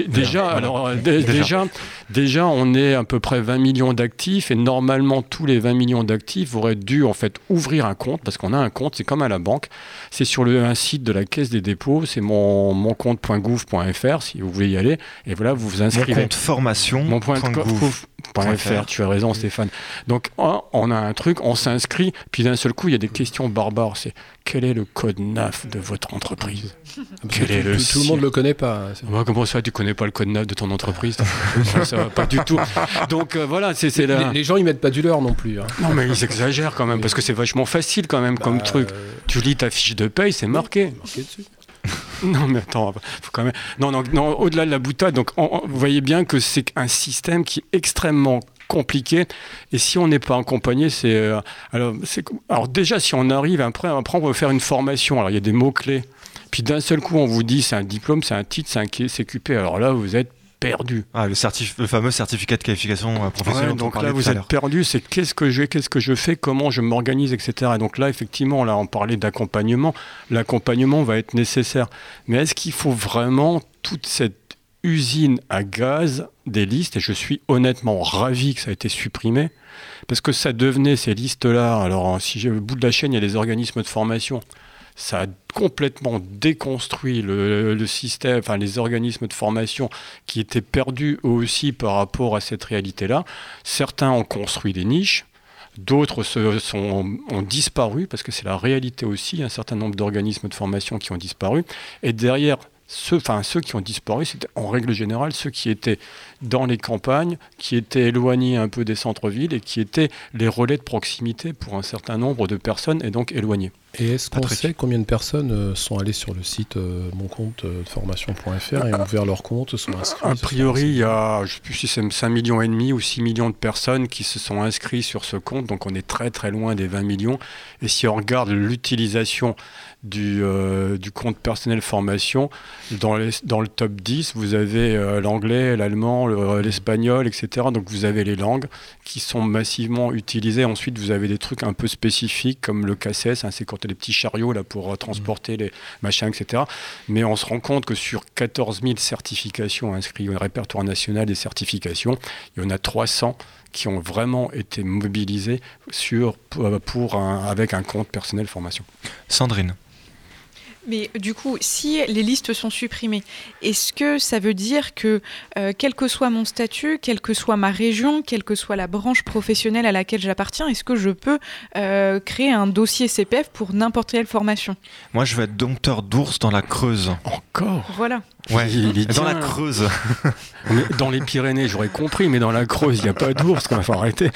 déjà, alors, euh, déjà. déjà, on est à peu près 20 millions d'actifs et normalement tous les 20 millions d'actifs auraient dû en fait ouvrir un compte parce qu'on a un compte, c'est comme à la banque. C'est sur le un site de la Caisse des dépôts, c'est mon, mon compte.gouv.fr si vous voulez y aller et voilà, vous vous inscrivez. Mon compte formation. Mon point .fr, tu as raison Stéphane. Donc on a un truc, on s'inscrit, puis d'un seul coup il y a des questions barbares. C'est quel est le code NAF de votre entreprise? Quel est le tout, le monde le connaît pas. Comment ça, tu connais pas le code NAF de ton entreprise <laughs> Ça va pas du tout. Donc euh, voilà, c'est les, les, gens ils mettent pas du leur non plus. Hein. Non mais ils exagèrent quand même parce que c'est vachement facile quand même comme bah, truc. Euh, tu lis ta fiche de paye, c'est marqué. marqué dessus. <laughs> non, mais attends, faut quand même. Non, non, non au-delà de la boutade, donc vous voyez bien que c'est un système qui est extrêmement compliqué. Et si on n'est pas accompagné, c'est euh, alors, alors déjà si on arrive après, après on va faire une formation. Alors il y a des mots clés. Puis d'un seul coup on vous dit c'est un diplôme, c'est un titre, c'est un CQP. Alors là vous êtes perdu. Ah, le, le, fameux certificat de qualification euh, professionnelle. donc là, vous êtes perdu. C'est qu'est-ce que j'ai, qu'est-ce que je fais, comment je m'organise, etc. Et donc là, effectivement, là, on parlait d'accompagnement. L'accompagnement va être nécessaire. Mais est-ce qu'il faut vraiment toute cette usine à gaz des listes? Et je suis honnêtement ravi que ça ait été supprimé. Parce que ça devenait ces listes-là. Alors, si j'ai le bout de la chaîne, il y a les organismes de formation ça a complètement déconstruit le, système, enfin les organismes de formation qui étaient perdus aussi par rapport à cette réalité-là. Certains ont construit des niches, D'autres ont disparu, parce que c'est la réalité aussi, un certain nombre d'organismes de formation qui ont disparu. Et derrière, ceux, enfin, ceux qui ont disparu, c'était en règle générale ceux qui étaient dans les campagnes, qui étaient éloignés un peu des centres-villes et qui étaient les relais de proximité pour un certain nombre de personnes et donc éloignés. Et est-ce qu'on sait combien de personnes euh, sont allées sur le site euh, mon compte euh, et ont ouvert leur compte, sont inscrits A priori, il y a, je sais plus si c'est 5 millions et demi ou 6 millions de personnes qui se sont inscrits sur ce compte, donc on est très très loin des 20 millions. Et si on regarde l'utilisation du, euh, du compte personnel formation, dans, les- dans le top 10, vous avez euh, l'anglais, l'allemand, le- l'espagnol, etc. Donc vous avez les langues qui sont massivement utilisées. Ensuite, vous avez des trucs un peu spécifiques comme le CACES, hein, c'est quand les petits chariots là, pour euh, transporter les machins, etc. Mais on se rend compte que sur 14 000 certifications inscrites au répertoire national des certifications, il y en a 300 qui ont vraiment été mobilisés sur, pour, pour un- avec un compte personnel formation. Sandrine. Mais du coup, si les listes sont supprimées, est-ce que ça veut dire que, euh, quel que soit mon statut, quelle que soit ma région, quelle que soit la branche professionnelle à laquelle j'appartiens, est-ce que je peux euh, créer un dossier CPF pour n'importe quelle formation? Moi, je veux être dompteur d'ours dans la Creuse. Encore? Voilà. Ouais, Il est dans la. Creuse. Mais Dans les Pyrénées, j'aurais compris, mais dans la Creuse, il n'y a pas d'ours, il faut arrêter.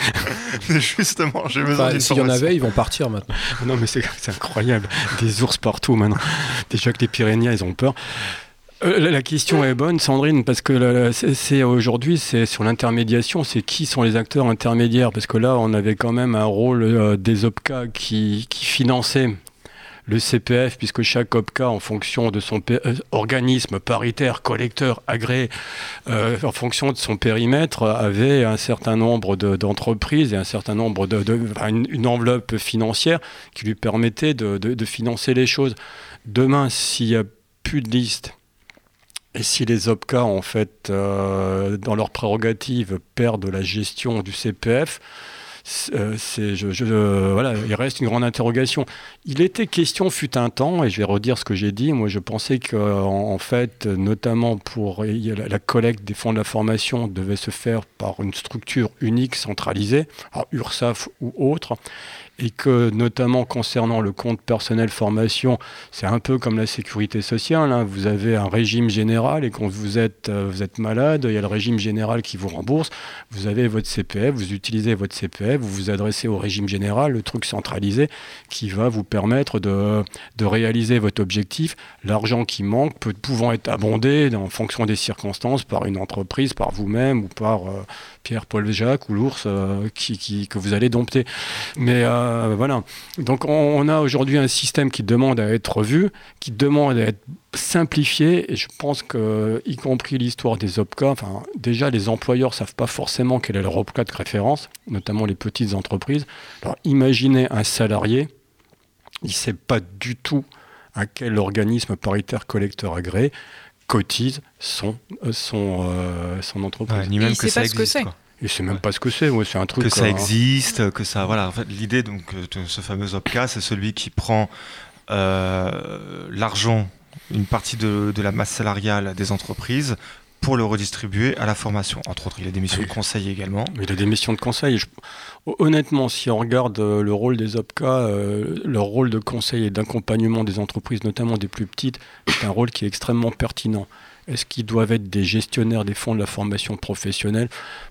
Justement, j'ai besoin Enfin, d'une S'il y en avait, ils vont partir maintenant. Non, mais c'est incroyable. Des ours partout maintenant. <laughs> Déjà que les Pyrénéens, ils ont peur. Euh, la- question est bonne, Sandrine, parce que c'est- aujourd'hui, c'est sur l'intermédiation, c'est qui sont les acteurs intermédiaires, parce que là, on avait quand même un rôle euh, des OPCA qui, qui finançaient le CPF, puisque chaque OPCA, en fonction de son euh, organisme paritaire, collecteur, agréé, euh, en fonction de son périmètre, avait un certain nombre de- d'entreprises et un certain nombre de, de- une, enveloppe financière qui lui permettait de, de- de financer les choses. Demain, s'il n'y a plus de liste et si les OPCA, en fait, euh, dans leurs prérogatives, perdent la gestion du CPF, euh, il reste une grande interrogation. Il était question, fut un temps, et je vais redire ce que j'ai dit, moi je pensais que en, fait, notamment pour la collecte des fonds de la formation devait se faire par une structure unique, centralisée, alors URSAF ou autre, et que notamment concernant le compte personnel formation, c'est un peu comme la sécurité sociale, hein. vous avez un régime général et quand vous êtes, euh, vous êtes malade, il y a le régime général qui vous rembourse, vous avez votre CPF, vous utilisez votre CPF, vous vous adressez au régime général, le truc centralisé qui va vous permettre de, réaliser votre objectif. L'argent qui manque peut pouvant être abondé en fonction des circonstances par une entreprise, par vous-même ou par euh, Pierre, Paul, Jacques ou l'ours euh, que vous allez dompter. Mais voilà. Donc on, on a aujourd'hui un système qui demande à être revu, qui demande à être simplifié. Et je pense que, y compris l'histoire des OPCA, enfin, déjà les employeurs savent pas forcément quel est leur OPCA de référence, notamment les petites entreprises. Alors imaginez un salarié, il ne sait pas du tout à quel organisme paritaire collecteur agréé cotise son, euh, son, euh, son entreprise. Ouais, ni Et même il que sait ça pas ce que existe. c'est. Il sait même pas ce que c'est, ouais, c'est un truc. que ça euh, existe, que ça, voilà. En fait, l'idée donc euh, de ce fameux OPCA, c'est celui qui prend euh, l'argent, une partie de, de la masse salariale des entreprises pour le redistribuer à la formation. Entre autres, il y a des missions de conseil également. Mais il a des missions de conseil. Je- Honnêtement, si on regarde euh, le rôle des OPCA, euh, leur rôle de conseil et d'accompagnement des entreprises, notamment des plus petites, c'est un rôle qui est extrêmement pertinent. Est-ce qu'ils doivent être des gestionnaires des fonds de la formation professionnelle?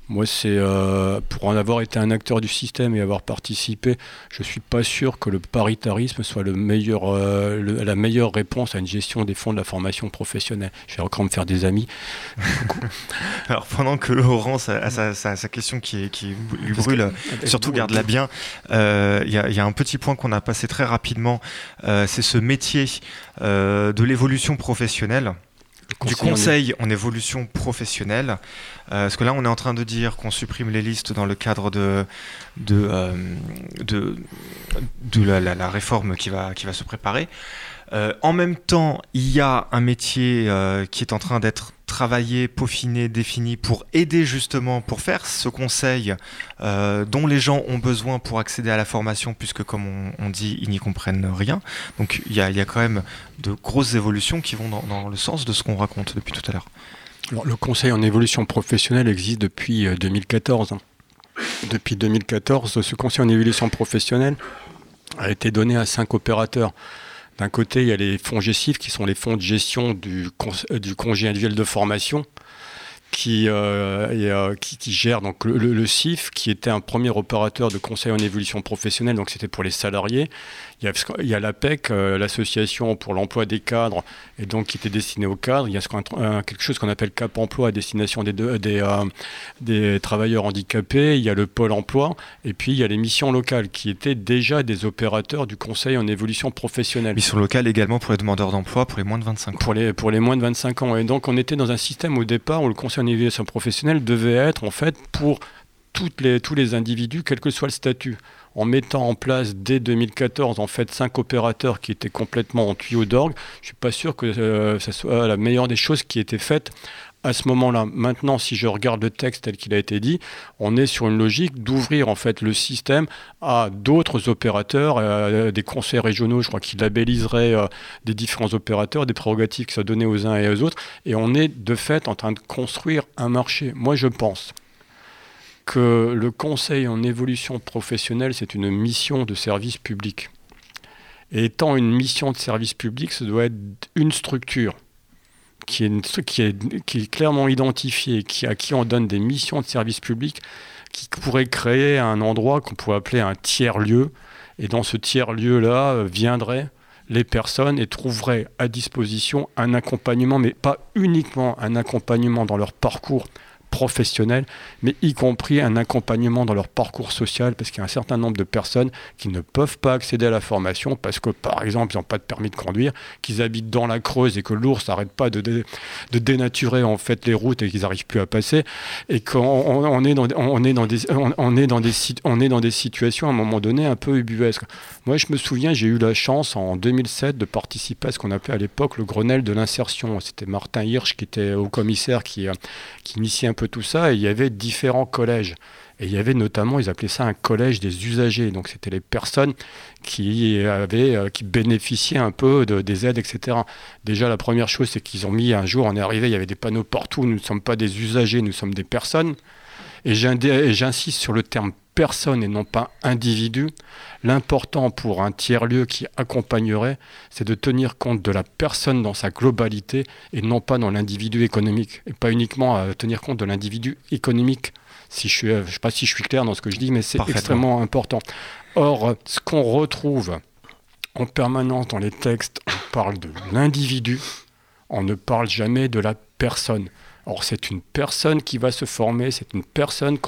Moi, c'est euh, pour en avoir été un acteur du système et avoir participé, je suis pas sûr que le paritarisme soit le meilleur, euh, le- la meilleure réponse à une gestion des fonds de la formation professionnelle. Je vais encore me faire des amis. <laughs> Alors pendant que Laurence a, a sa, sa- sa question qui, lui brûle, que- surtout garde-la bien, euh, il y, a- il y a un petit point qu'on a passé très rapidement, c'est ce métier de l'évolution professionnelle. Du conseil en- évolution professionnelle. Euh, parce que là, on est en train de dire qu'on supprime les listes dans le cadre de, de, euh, de, de la, la- la réforme qui va, qui va se préparer. Euh, en même temps, il y a un métier qui est en train d'être travaillé, peaufiné, défini pour aider justement, pour faire ce conseil euh, dont les gens ont besoin pour accéder à la formation, puisque comme on, dit, ils n'y comprennent rien. Donc il y a, quand même de grosses évolutions qui vont dans, le sens de ce qu'on raconte depuis tout à l'heure. Le conseil en évolution professionnelle existe depuis euh, 2014. hein. Depuis 2014, ce conseil en évolution professionnelle a été donné à cinq opérateurs. D'un côté, il y a les fonds GESIF, qui sont les fonds de gestion du, euh, congé individuel de formation, qui, euh, euh, le- le CIF, qui était un premier opérateur de conseil en évolution professionnelle, donc c'était pour les salariés. Il y a, il y a l'APEC, euh, l'association pour l'emploi des cadres, et donc qui était destinée aux cadres. Il y a ce quelque chose qu'on appelle Cap Emploi à destination des, deux- des, euh, des travailleurs handicapés. Il y a le pôle emploi, et puis il y a les missions locales qui étaient déjà des opérateurs du Conseil en évolution professionnelle. Mission locale également pour les demandeurs d'emploi pour les moins de 25 ans. Pour les, pour les moins de 25 ans. Et donc, on était dans un système au départ où le conseil en évaluation professionnelle devait être, en fait, pour toutes les, tous les individus, quel que soit le statut. En mettant en place dès 2014, en fait, cinq opérateurs qui étaient complètement en tuyau d'orgue, je suis pas sûr que euh, ça soit la meilleure des choses qui étaient faites à ce moment-là. Maintenant, si je regarde le texte tel qu'il a été dit, on est sur une logique d'ouvrir en fait le système à d'autres opérateurs, euh, des conseils régionaux, je crois, qui labelliseraient euh, des différents opérateurs, des prérogatives qui soient données aux uns et aux autres. Et on est de fait en train de construire un marché. Moi, je pense que le conseil en évolution professionnelle, c'est une mission de service public. Et étant une mission de service public, ça doit être une structure qui est, clairement identifiée, à qui on donne des missions de service public, qui pourrait créer un endroit qu'on pourrait appeler un tiers-lieu. Et dans ce tiers-lieu-là euh, viendraient les personnes et trouveraient à disposition un accompagnement, mais pas uniquement un accompagnement dans leur parcours professionnel, mais y compris un accompagnement dans leur parcours social, parce qu'il y a un certain nombre de personnes qui ne peuvent pas accéder à la formation parce que, par exemple, ils n'ont pas de permis de conduire, qu'ils habitent dans la Creuse et que l'ours n'arrête pas de, dé- de dénaturer en fait les routes et qu'ils n'arrivent plus à passer, et qu'on on- on est dans, des, on est dans des situations à un moment donné un peu ubuesques. Moi, je me souviens, j'ai eu la chance en 2007 de participer à ce qu'on appelait à l'époque le Grenelle de l'insertion. C'était Martin Hirsch qui était au commissaire qui, euh, qui initiait un peu tout ça et il y avait différents collèges. Et il y avait notamment, ils appelaient ça un collège des usagers. Donc c'était les personnes qui, avaient, euh, qui bénéficiaient un peu de- des aides, etc. Déjà, la première chose, c'est qu'ils ont mis un jour, on est arrivé, il y avait des panneaux partout, nous ne sommes pas des usagers, nous sommes des personnes. Et j'insiste sur le terme personne et non pas individu. L'important pour un tiers-lieu qui accompagnerait, c'est de tenir compte de la personne dans sa globalité et non pas dans l'individu économique. Et pas uniquement à tenir compte de l'individu économique. Si je ne sais pas si je suis clair dans ce que je dis, mais c'est extrêmement important. Or, ce qu'on retrouve en permanence dans les textes, on parle de l'individu, on ne parle jamais de la personne. Or, c'est une personne qui va se former, c'est une personne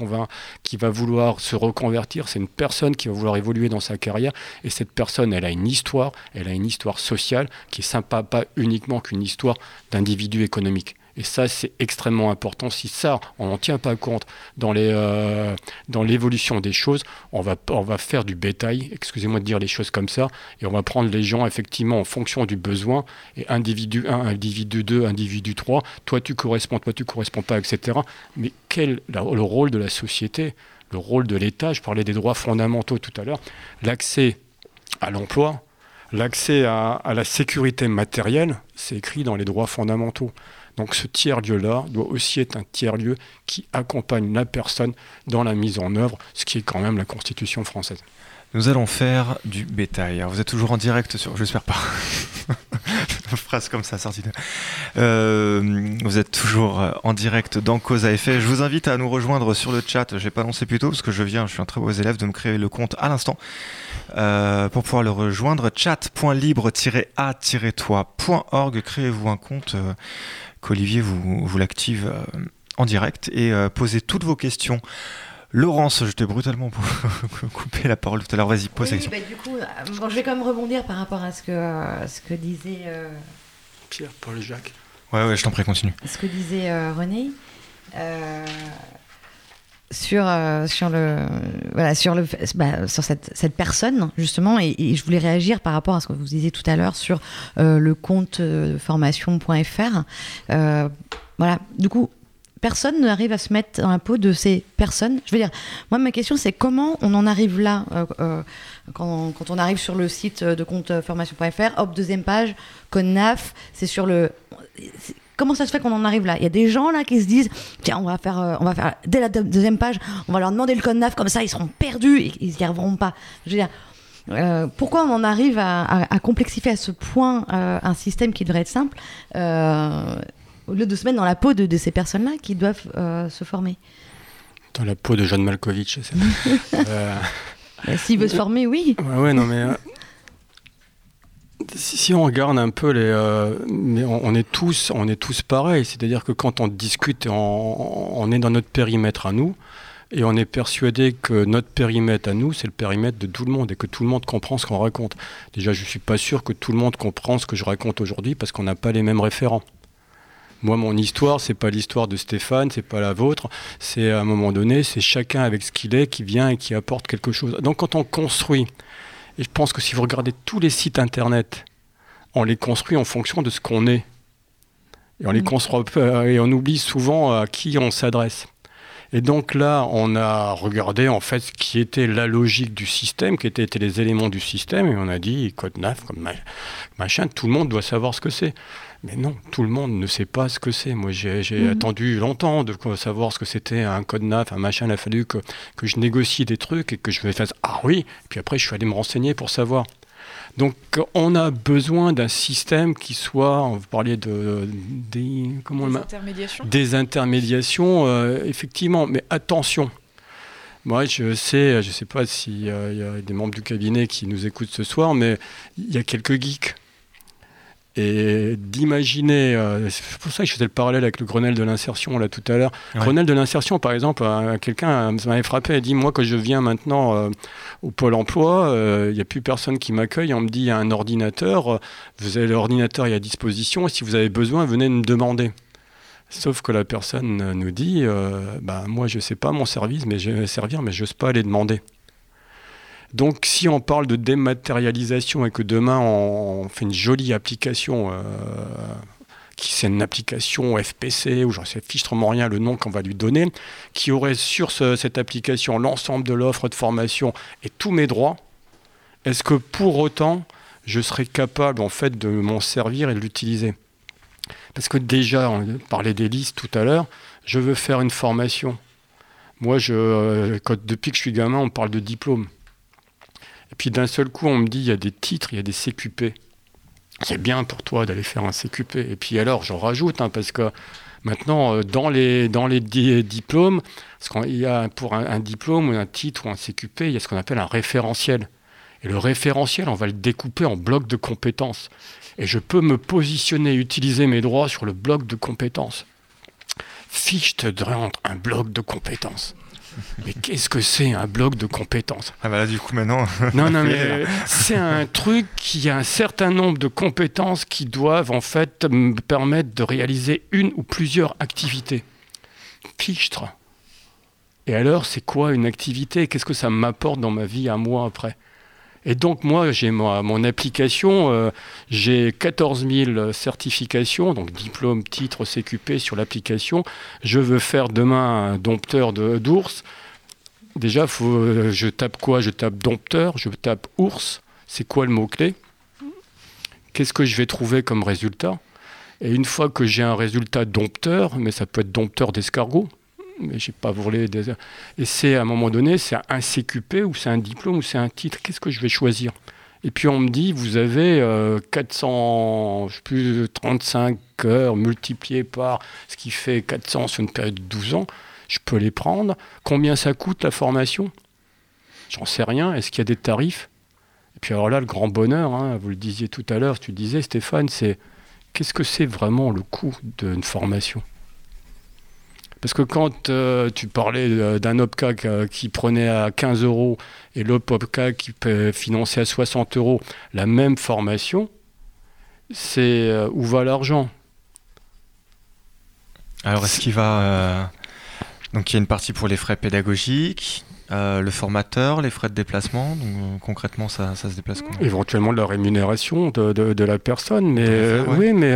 qui va vouloir se reconvertir, c'est une personne qui va vouloir évoluer dans sa carrière, et cette personne, elle a une histoire, elle a une histoire sociale qui est sympa, pas uniquement qu'une histoire d'individu économique. Et ça, c'est extrêmement important. Si ça, on n'en tient pas compte euh, dans l'évolution des choses, on va, on va faire du bétail, excusez-moi de dire les choses comme ça, et on va prendre les gens effectivement en fonction du besoin, et individu 1, individu 2, individu 3, toi tu corresponds, toi tu corresponds pas, etc. Mais quel la- le rôle de la société, le rôle de l'État, je parlais des droits fondamentaux tout à l'heure, l'accès à l'emploi, l'accès à, à la sécurité matérielle, c'est écrit dans les droits fondamentaux. Donc ce tiers-lieu-là doit aussi être un tiers-lieu qui accompagne la personne dans la mise en œuvre, ce qui est quand même la Constitution française. Nous allons faire du bétail. Alors, vous êtes toujours en direct sur. J'espère pas. Une <laughs> phrase comme ça sortie de. Euh, vous êtes toujours en direct dans Cause à effet. Je vous invite à nous rejoindre sur le chat. J'ai pas annoncé plus tôt parce que je viens, je suis un très beau élève de me créer le compte à l'instant euh, pour pouvoir le rejoindre. Chat.libre-a-toi.org. Créez-vous un compte euh, qu'Olivier vous, vous l'active euh, en direct et euh, posez toutes vos questions. Laurence, je t'ai brutalement <laughs> coupé la parole tout à l'heure. Vas-y, pose la Oui, question. bah, du coup, euh, bon, je vais quand même rebondir par rapport à ce que, euh, ce que disait, euh, Pierre, Paul, Jacques. Ouais, ouais, je t'en prie, continue. ce que disait euh, René. Euh, sur, euh, sur, le, voilà, sur, le, bah, sur cette, cette personne, justement, et, je voulais réagir par rapport à ce que vous disiez tout à l'heure sur euh, le compte euh, formation.fr. Voilà, du coup, personne n'arrive à se mettre dans la peau de ces personnes. Je veux dire, moi, ma question, c'est comment on en arrive là quand, quand on arrive sur le site de compte formation.fr, hop, deuxième page, CONAF, c'est sur le. Comment ça se fait qu'on en arrive là? Il y a des gens là qui se disent tiens, on va faire, euh, on va faire dès la deux- deuxième page, on va leur demander le code NAF, comme ça ils seront perdus et ils n'y arriveront pas. Je veux dire, euh, pourquoi on en arrive à, à- à complexifier à ce point euh, un système qui devrait être simple au lieu de se mettre dans la peau de, de ces personnes-là qui doivent se former? Dans la peau de John Malkovich, c'est ça. <laughs> S'il veut se former, oui. Ouais, ouais, non, mais si on regarde un peu les, euh, on est tous, on est tous pareils. C'est-à-dire que quand on discute, on, on est dans notre périmètre à nous, et on est persuadé que notre périmètre à nous, c'est le périmètre de tout le monde et que tout le monde comprend ce qu'on raconte. Déjà, je suis pas sûr que tout le monde comprend ce que je raconte aujourd'hui parce qu'on n'a pas les mêmes référents. Moi, mon histoire, c'est pas l'histoire de Stéphane, c'est pas la vôtre. C'est à un moment donné, c'est chacun avec ce qu'il est qui vient et qui apporte quelque chose. Donc, quand on construit, et je pense que si vous regardez tous les sites internet, on les construit en fonction de ce qu'on est. Et on les Mm. construit euh, et on oublie souvent à qui on s'adresse. Et donc là, on a regardé en fait ce qui était la logique du système, qui étaient, les éléments du système, et on a dit code NAF, comme ma- machin, tout le monde doit savoir ce que c'est. Mais non, tout le monde ne sait pas ce que c'est. Moi, j'ai Mhm. attendu longtemps de savoir ce que c'était un code NAF, un machin. Il a fallu que, que je négocie des trucs et que je me fasse Ah oui Puis après, je suis allé me renseigner pour savoir. Donc, on a besoin d'un système qui soit, vous parliez de, des, comment on le Les m'a- intermédiations. des intermédiations, euh, effectivement, mais attention. Moi, je sais, je sais pas s'il y a des membres du cabinet qui nous écoutent ce soir, mais il y a quelques geeks. Et d'imaginer, euh, c'est pour ça que je faisais le parallèle avec le Grenelle de l'insertion là tout à l'heure. Ouais. Grenelle de l'insertion, par exemple, euh, quelqu'un m'avait frappé, a dit moi quand je viens maintenant euh, au pôle emploi, il n'y a plus personne qui m'accueille, on me dit il y a un ordinateur, vous avez l'ordinateur est à disposition, et si vous avez besoin, venez me demander. Sauf que la personne nous dit, bah, moi je sais pas mon service, mais je vais servir, mais je n'ose pas aller demander. Donc si on parle de dématérialisation et que demain on, fait une jolie application, euh, qui c'est une application FPC, ou j'en sais fichtrement rien le nom qu'on va lui donner, qui aurait sur ce- cette application l'ensemble de l'offre de formation et tous mes droits, est-ce que pour autant je serais capable en fait de m'en servir et de l'utiliser? Parce que déjà, on parlait des listes tout à l'heure, je veux faire une formation. Moi, je, euh, depuis que je suis gamin, on parle de diplôme. Et puis d'un seul coup, on me dit, il y a des titres, il y a des CQP. C'est bien pour toi d'aller faire un CQP. Et puis alors, j'en rajoute, hein, parce que maintenant, euh, dans les, di- diplômes, parce y a pour un, diplôme ou un titre ou un CQP, il y a ce qu'on appelle un référentiel. Et le référentiel, on va le découper en blocs de compétences. Et je peux me positionner, utiliser mes droits sur le bloc de compétences. Fichte de un bloc de compétences. Mais qu'est-ce que c'est un bloc de compétences? Ah bah là, du coup, maintenant. non, non, mais <laughs> c'est un truc qui a un certain nombre de compétences qui doivent en fait me permettre de réaliser une ou plusieurs activités. Fichtre. Et alors, c'est quoi une activité? Qu'est-ce que ça m'apporte dans ma vie à moi après? Et donc, moi, j'ai mon application, euh, j'ai 14 000 certifications, donc diplôme, titre, CQP sur l'application. Je veux faire demain un dompteur d'ours. Déjà, faut, euh, je tape quoi? Je tape dompteur, je tape ours. C'est quoi le mot-clé? Qu'est-ce que je vais trouver comme résultat? Et une fois que j'ai un résultat dompteur, mais ça peut être dompteur d'escargot, mais j'ai pas volé des... Et c'est à un moment donné, c'est un CQP ou c'est un diplôme ou c'est un titre. Qu'est-ce que je vais choisir? Et puis on me dit, vous avez euh, 400, je sais plus, 35 heures multipliées par ce qui fait 400 sur une période de 12 ans. Je peux les prendre. Combien ça coûte la formation? J'en sais rien. Est-ce qu'il y a des tarifs? Et puis alors là, le grand bonheur, hein, vous le disiez tout à l'heure, tu disais Stéphane, c'est qu'est-ce que c'est vraiment le coût d'une formation? Parce que quand euh, tu parlais euh, d'un OPCA qui, euh, prenait à 15 euros et l'autre OPCA qui peut financer à 60 euros la même formation, c'est euh, où va l'argent? Alors, est-ce qu'il va. euh, Donc, il y a une partie pour les frais pédagogiques, euh, le formateur, les frais de déplacement. Donc, euh, concrètement, ça, ça se déplace comment? Éventuellement de la rémunération de, de- de la personne. Mais euh, oui, mais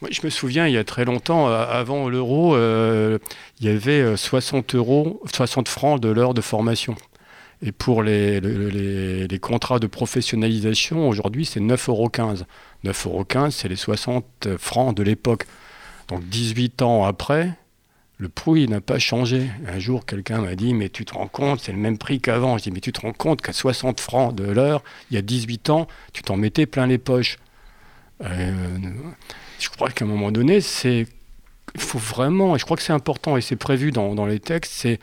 moi, je me souviens, il y a très longtemps, euh, avant l'euro, euh, il y avait euh, 60 euros, 60 francs de l'heure de formation. Et pour les, le- les, les contrats de professionnalisation, aujourd'hui, c'est 9,15 euros. 9,15 euros, c'est les 60 francs de l'époque. Donc 18 ans après, le prix n'a pas changé. Un jour, quelqu'un m'a dit, mais tu te rends compte, c'est le même prix qu'avant. Je dis, mais tu te rends compte qu'à 60 francs de l'heure, il y a 18 ans, tu t'en mettais plein les poches. Euh, je crois qu'à un moment donné, c'est, il faut vraiment, et je crois que c'est important, et c'est prévu dans, dans les textes, c'est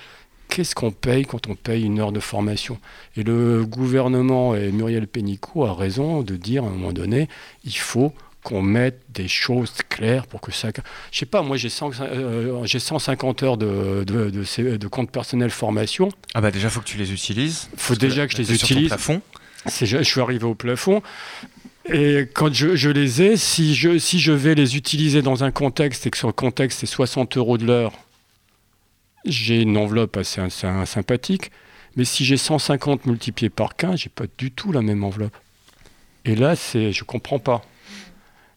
qu'est-ce qu'on paye quand on paye une heure de formation? Et le gouvernement et Muriel Pénicaud a raison de dire à un moment donné, il faut qu'on mette des choses claires pour que ça... Je sais pas, moi j'ai 150 heures de, de, de, de, compte personnel formation. Ah bah déjà, il faut que tu les utilises. Il faut déjà que, je les utilise. plafond. Je suis arrivé au plafond. Et quand je, les ai, si je, si je vais les utiliser dans un contexte et que sur le contexte c'est 60 euros de l'heure, j'ai une enveloppe assez, assez, sympathique. Mais si j'ai 150 multiplié par 15, j'ai pas du tout la même enveloppe. Et là, c'est, je comprends pas.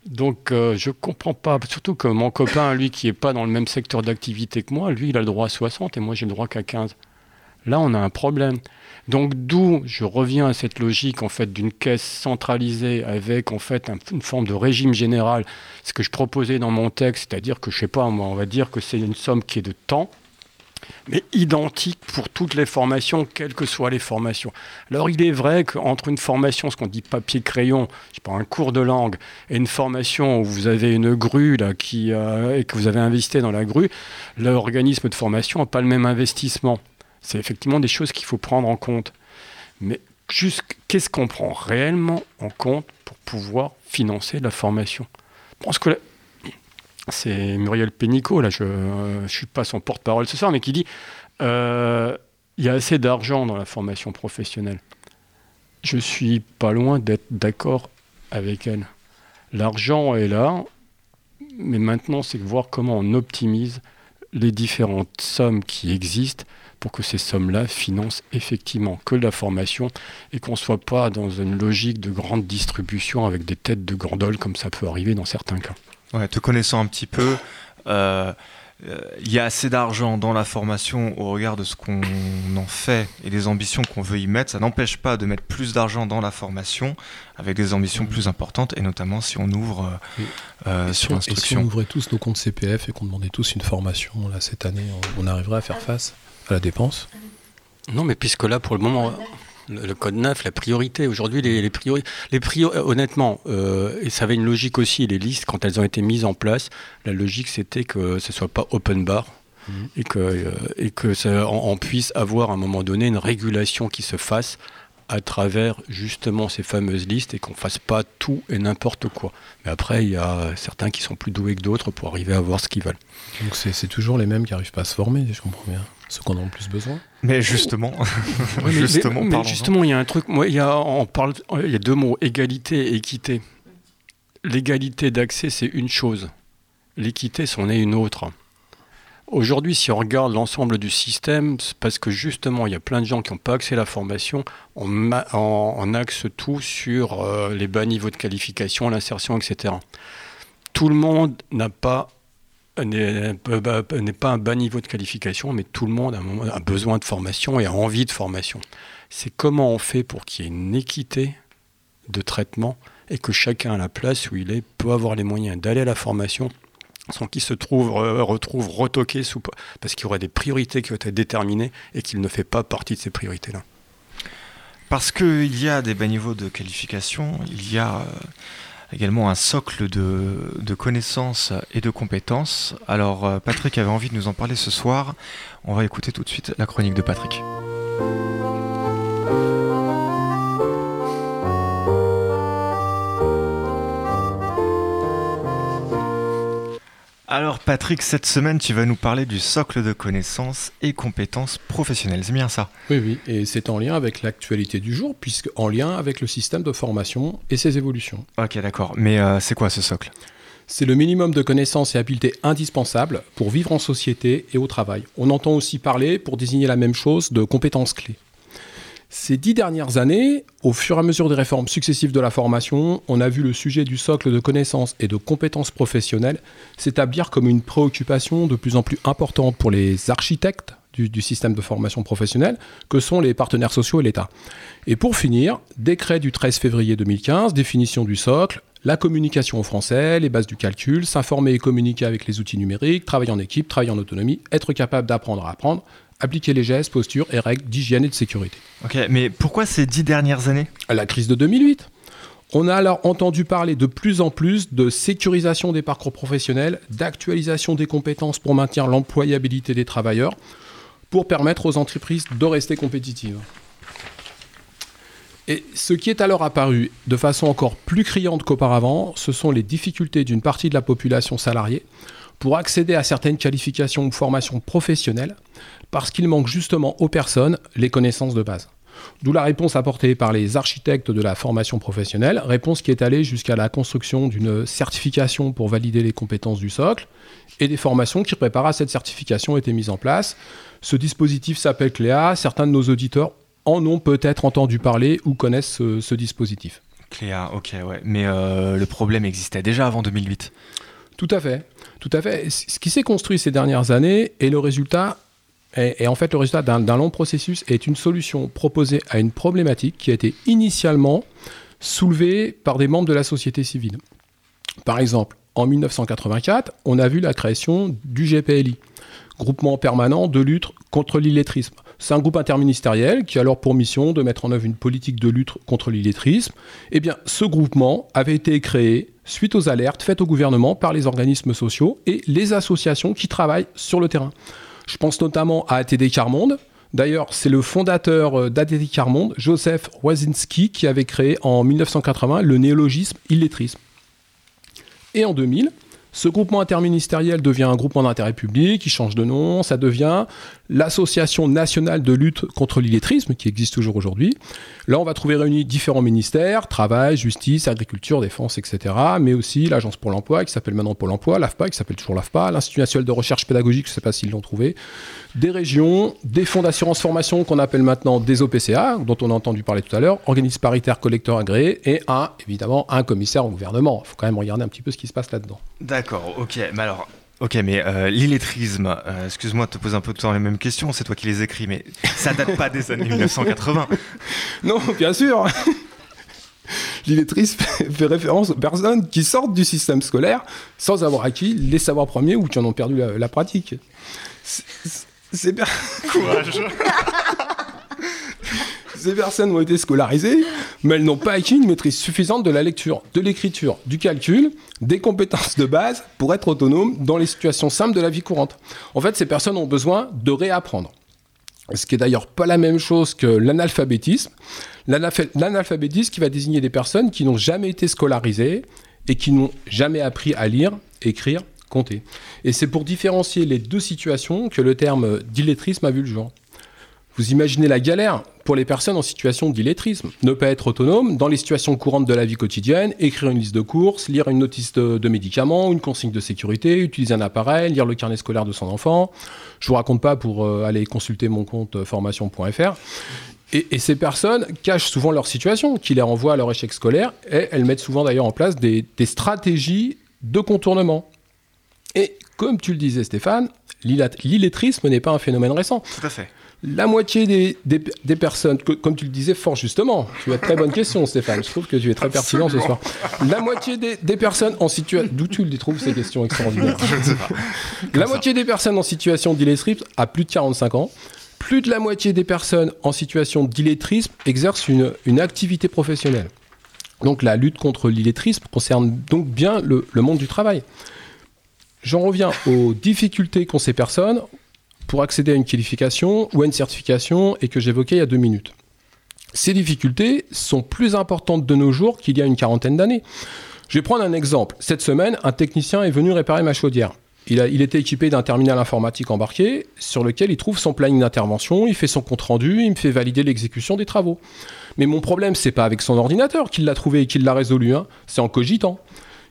Donc, euh, je comprends pas. Surtout que mon copain, lui, qui est pas dans le même secteur d'activité que moi, lui, il a le droit à 60 et moi, j'ai le droit qu'à 15. Là, on a un problème. Donc d'où je reviens à cette logique en fait d'une caisse centralisée avec en fait une forme de régime général. Ce que je proposais dans mon texte, c'est-à-dire que je sais pas, on va dire que c'est une somme qui est de temps, mais identique pour toutes les formations, quelles que soient les formations. Alors il est vrai qu'entre une formation, ce qu'on dit papier-crayon, je sais pas, un cours de langue, et une formation où vous avez une grue qui, euh, et que vous avez investi dans la grue, l'organisme de formation n'a pas le même investissement. C'est effectivement des choses qu'il faut prendre en compte. Mais juste qu'est-ce qu'on prend réellement en compte pour pouvoir financer la formation? Je pense que c'est Muriel Pénicaud, là je ne suis pas son porte-parole ce soir, mais qui dit euh, il y a assez d'argent dans la formation professionnelle. Je suis pas loin d'être d'accord avec elle. L'argent est là, mais maintenant c'est voir comment on optimise les différentes sommes qui existent pour que ces sommes-là financent effectivement que la formation et qu'on ne soit pas dans une logique de grande distribution avec des têtes de gondole comme ça peut arriver dans certains cas. Ouais, te connaissant un petit peu, euh, euh, il y a assez d'argent dans la formation au regard de ce qu'on en fait et des ambitions qu'on veut y mettre. Ça n'empêche pas de mettre plus d'argent dans la formation avec des ambitions plus importantes et notamment si on ouvre euh, sur l'instruction. Et si on ouvrait tous nos comptes CPF et qu'on demandait tous une formation là cette année, on arriverait à faire face? À la dépense Non, mais puisque là, pour le moment, le, code 9, la priorité, aujourd'hui, les, les priorités, les priori, honnêtement, euh, et ça avait une logique aussi, les listes, quand elles ont été mises en place, la logique c'était que ce ne soit pas open bar. Mhm. Et que, euh, et que ça, on, puisse avoir à un moment donné une régulation qui se fasse à travers justement ces fameuses listes et qu'on fasse pas tout et n'importe quoi. Mais après, il y a certains qui sont plus doués que d'autres pour arriver à voir ce qu'ils veulent. Donc c'est toujours les mêmes qui n'arrivent pas à se former, je comprends bien ceux qu'on a le plus besoin. Mais justement, <laughs> justement, justement, il y a un truc. Moi, il y a, on parle, il y a deux mots égalité et équité. L'égalité d'accès, c'est une chose. L'équité, c'en est une autre. Aujourd'hui, si on regarde l'ensemble du système, c'est parce que justement, il y a plein de gens qui n'ont pas accès à la formation, on, axe tout sur euh, les bas niveaux de qualification, l'insertion, etc. Tout le monde n'a pas n'est pas un bas niveau de qualification, mais tout le monde a, besoin de formation et a envie de formation. C'est comment on fait pour qu'il y ait une équité de traitement et que chacun à la place où il est peut avoir les moyens d'aller à la formation sans qu'il se trouve, retrouve retoqué parce qu'il y aurait des priorités qui ont été déterminées et qu'il ne fait pas partie de ces priorités-là. Parce qu'il y a des bas niveaux de qualification, il y a euh, également un socle de, connaissances et de compétences. Alors euh, Patrick avait envie de nous en parler ce soir. On va écouter tout de suite la chronique de Patrick. Alors Patrick, cette semaine, tu vas nous parler du socle de connaissances et compétences professionnelles. C'est bien ça Oui, oui, et c'est en lien avec l'actualité du jour, puisque en lien avec le système de formation et ses évolutions. Ok, d'accord. Mais euh, c'est quoi ce socle? C'est le minimum de connaissances et habiletés indispensables pour vivre en société et au travail. On entend aussi parler, pour désigner la même chose, de compétences clés. Ces dix dernières années, au fur et à mesure des réformes successives de la formation, on a vu le sujet du socle de connaissances et de compétences professionnelles s'établir comme une préoccupation de plus en plus importante pour les architectes du, système de formation professionnelle, que sont les partenaires sociaux et l'État. Et pour finir, décret du 13 février 2015, définition du socle, la communication au français, les bases du calcul, s'informer et communiquer avec les outils numériques, travailler en équipe, travailler en autonomie, être capable d'apprendre à apprendre, appliquer les gestes, postures et règles d'hygiène et de sécurité. Ok, mais pourquoi ces dix dernières années? La crise de 2008. On a alors entendu parler de plus en plus de sécurisation des parcours professionnels, d'actualisation des compétences pour maintenir l'employabilité des travailleurs. pour permettre aux entreprises de rester compétitives. Et ce qui est alors apparu de façon encore plus criante qu'auparavant, ce sont les difficultés d'une partie de la population salariée pour accéder à certaines qualifications ou formations professionnelles, parce qu'il manque justement aux personnes les connaissances de base. D'où la réponse apportée par les architectes de la formation professionnelle, réponse qui est allée jusqu'à la construction d'une certification pour valider les compétences du socle, et des formations qui préparent à cette certification ont été mises en place. Ce dispositif s'appelle CLEA, certains de nos auditeurs en ont peut-être entendu parler ou connaissent ce, dispositif. Cléa, ok, ouais. Mais euh, le problème existait déjà avant 2008. Tout à fait, tout à fait. Ce qui s'est construit ces dernières années est le résultat, et en fait le résultat d'un long processus est une solution proposée à une problématique qui a été initialement soulevée par des membres de la société civile. Par exemple, en 1984, on a vu la création du GPLI, groupement permanent de lutte contre l'illettrisme. C'est un groupe interministériel qui a alors pour mission de mettre en œuvre une politique de lutte contre l'illettrisme. Eh bien, ce groupement avait été créé suite aux alertes faites au gouvernement par les organismes sociaux et les associations qui travaillent sur le terrain. Je pense notamment à ATD Carmonde. D'ailleurs, c'est le fondateur euh, d'ATD Carmonde, Joseph Wazinski, qui avait créé en 1980 le néologisme illettrisme. Et en 2000, ce groupement interministériel devient un groupement d'intérêt public, il change de nom, ça devient l'Association nationale de lutte contre l'illettrisme, qui existe toujours aujourd'hui. Là, on va trouver réunis différents ministères, travail, justice, agriculture, défense, etc., mais aussi l'Agence pour l'emploi, qui s'appelle maintenant Pôle emploi, l'AFPA, qui s'appelle toujours l'AFPA, l'Institut national de recherche pédagogique, je ne sais pas s'ils l'ont trouvé, des régions, des fonds d'assurance formation qu'on appelle maintenant des OPCA, dont on a entendu parler tout à l'heure, organismes paritaires collecteurs agréés, et un, évidemment, un commissaire au gouvernement. Il faut quand même regarder un petit peu ce qui se passe là-dedans. D'accord, ok. Mais alors, Ok, mais euh, l'illettrisme, euh, excuse-moi de te poser un peu tout le temps les mêmes questions, c'est toi qui les écris, mais ça date pas des années 1980. <laughs> Non, bien sûr L'illettrisme fait référence aux personnes qui sortent du système scolaire sans avoir acquis les savoirs premiers ou qui en ont perdu la, pratique. C'est bien. Courage <laughs> Ces personnes ont été scolarisées, mais elles n'ont pas acquis une maîtrise suffisante de la lecture, de l'écriture, du calcul, des compétences de base pour être autonomes dans les situations simples de la vie courante. En fait, ces personnes ont besoin de réapprendre. Ce qui est d'ailleurs pas la même chose que l'analphabétisme. L'analphabétisme qui va désigner des personnes qui n'ont jamais été scolarisées et qui n'ont jamais appris à lire, écrire, compter. Et c'est pour différencier les deux situations que le terme d'illettrisme a vu le jour. Vous imaginez la galère pour les personnes en situation d'illettrisme. Ne pas être autonome dans les situations courantes de la vie quotidienne, écrire une liste de courses, lire une notice de, médicaments, une consigne de sécurité, utiliser un appareil, lire le carnet scolaire de son enfant. Je vous raconte pas pour euh, aller consulter mon compte euh, formation.fr. Et, ces personnes cachent souvent leur situation, qui les renvoie à leur échec scolaire, et elles mettent souvent d'ailleurs en place des, des stratégies de contournement. Et comme tu le disais Stéphane, l'illettrisme n'est pas un phénomène récent. Tout à fait. La moitié des, des, personnes, comme tu le disais fort justement, tu as très bonne question Stéphane, je trouve que tu es très pertinent ce soir. La moitié des, personnes en situation... D'où tu les trouves ces questions extraordinaires? Je ne sais pas. La moitié des personnes en situation d'illettrisme a plus de 45 ans. Plus de la moitié des personnes en situation d'illettrisme exercent une, une activité professionnelle. Donc la lutte contre l'illettrisme concerne donc bien le, le monde du travail. J'en reviens aux difficultés qu'ont ces personnes pour accéder à une qualification ou à une certification et que j'évoquais il y a deux minutes. Ces difficultés sont plus importantes de nos jours qu'il y a une quarantaine d'années. Je vais prendre un exemple. Cette semaine, un technicien est venu réparer ma chaudière. Il, était équipé d'un terminal informatique embarqué sur lequel il trouve son planning d'intervention, il fait son compte rendu, il me fait valider l'exécution des travaux. Mais mon problème, c'est pas avec son ordinateur qu'il l'a trouvé et qu'il l'a résolu, hein. c'est en cogitant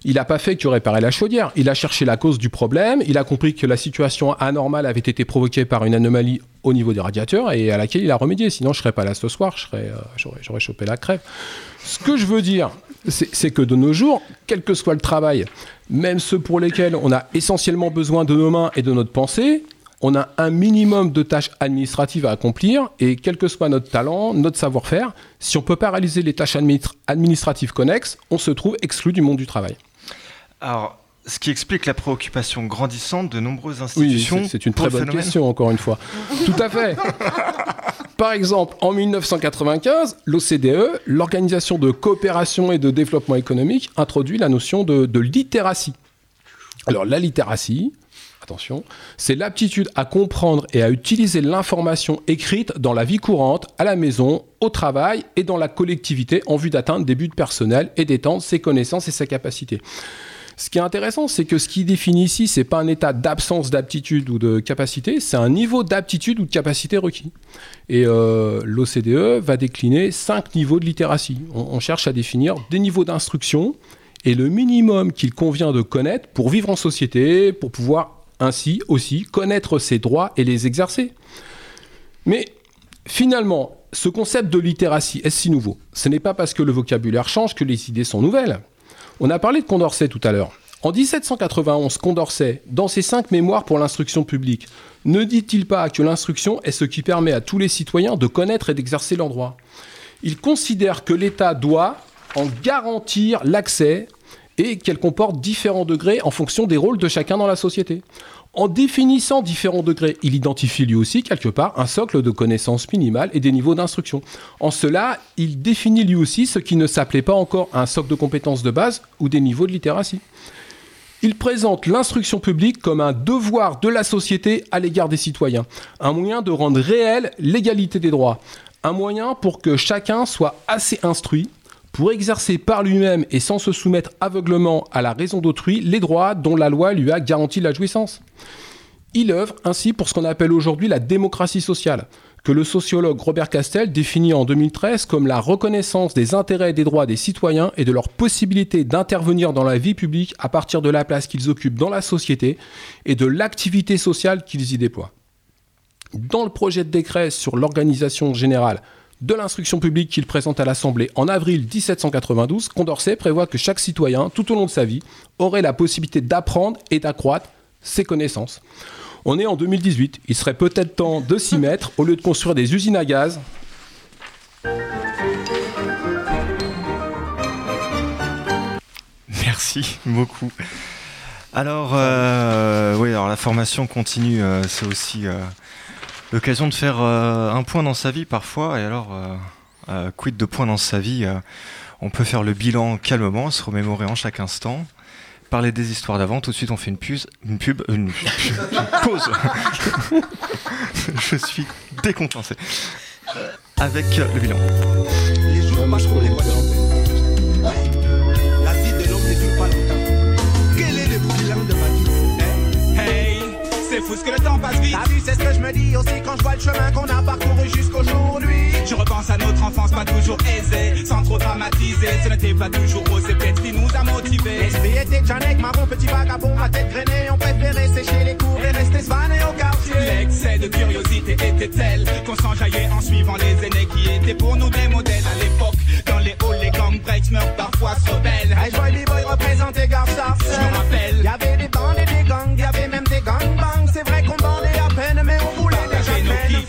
il n'a pas fait que réparer la chaudière. Il a cherché la cause du problème. Il a compris que la situation anormale avait été provoquée par une anomalie au niveau des radiateurs et à laquelle il a remédié. Sinon, je serais pas là ce soir. Euh, j'aurais, chopé la crève. Ce que je veux dire, c'est que de nos jours, quel que soit le travail, même ceux pour lesquels on a essentiellement besoin de nos mains et de notre pensée, on a un minimum de tâches administratives à accomplir et quel que soit notre talent, notre savoir-faire, si on ne peut pas réaliser les tâches administratives connexes, on se trouve exclu du monde du travail. Alors, ce qui explique la préoccupation grandissante de nombreuses institutions. Oui, c'est une très bonne question, encore une fois. Tout à fait. Par exemple, en 1995, l'OCDE, l'Organisation de coopération et de développement économique, introduit la notion de, littératie. Alors, la littératie, attention, c'est l'aptitude à comprendre et à utiliser l'information écrite dans la vie courante, à la maison, au travail et dans la collectivité en vue d'atteindre des buts personnels et d'étendre ses connaissances et ses capacités. Ce qui est intéressant, c'est que ce qui définit ici, c'est pas un état d'absence d'aptitude ou de capacité, c'est un niveau d'aptitude ou de capacité requis. Et euh, l'OCDE va décliner cinq niveaux de littératie. On, on cherche à définir des niveaux d'instruction et le minimum qu'il convient de connaître pour vivre en société, pour pouvoir ainsi aussi connaître ses droits et les exercer. Mais finalement, ce concept de littératie est si nouveau Ce n'est pas parce que le vocabulaire change que les idées sont nouvelles. On a parlé de Condorcet tout à l'heure. En 1791, Condorcet, dans ses cinq mémoires pour l'instruction publique, ne dit-il pas que l'instruction est ce qui permet à tous les citoyens de connaître et d'exercer leurs droits? Il considère que l'État doit en garantir l'accès et qu'elle comporte différents degrés en fonction des rôles de chacun dans la société. En définissant différents degrés, il identifie lui aussi quelque part un socle de connaissances minimales et des niveaux d'instruction. En cela, il définit lui aussi ce qui ne s'appelait pas encore un socle de compétences de base ou des niveaux de littératie. Il présente l'instruction publique comme un devoir de la société à l'égard des citoyens, un moyen de rendre réelle l'égalité des droits, un moyen pour que chacun soit assez instruit pour exercer par lui-même et sans se soumettre aveuglement à la raison d'autrui les droits dont la loi lui a garanti la jouissance. Il œuvre ainsi pour ce qu'on appelle aujourd'hui la démocratie sociale, que le sociologue Robert Castel définit en 2013 comme la reconnaissance des intérêts et des droits des citoyens et de leur possibilité d'intervenir dans la vie publique à partir de la place qu'ils occupent dans la société et de l'activité sociale qu'ils y déploient. Dans le projet de décret sur l'organisation générale de l'instruction publique qu'il présente à l'Assemblée en avril 1792, Condorcet prévoit que chaque citoyen, tout au long de sa vie, aurait la possibilité d'apprendre et d'accroître ses connaissances. On est en 2018, il serait peut-être temps de s'y mettre au lieu de construire des usines à gaz. Merci beaucoup. Alors, euh, oui, alors la formation continue, euh, c'est aussi euh, l'occasion de faire euh, un point dans sa vie parfois. Et alors, euh, euh, quid de point dans sa vie On peut faire le bilan calmement, se remémorer en chaque instant, parler des histoires d'avant. Tout de suite, on fait une, puse, une pub, une, une <laughs> pause. <laughs> Je suis. Euh, Avec le bilan. Les c'est fou ce que le temps passe vite. T'as vu, c'est ce que je me dis aussi quand je vois le chemin qu'on a parcouru jusqu'aujourd'hui. Je repense à notre enfance pas toujours aisée, sans trop dramatiser. Ce n'était pas toujours rose, c'est peut-être qui nous a motivés. L'esprit était Janek, marron, petit vagabond, ma tête grainée. On préférait sécher les cours et rester svané au quartier. L'excès de curiosité était tel qu'on s'enjaillait en suivant les aînés qui étaient pour nous des modèles à l'époque. Dans les halls, les gang breaks meurent parfois se rebelles. Hey, représentait Garça. Je me rappelle. Y avait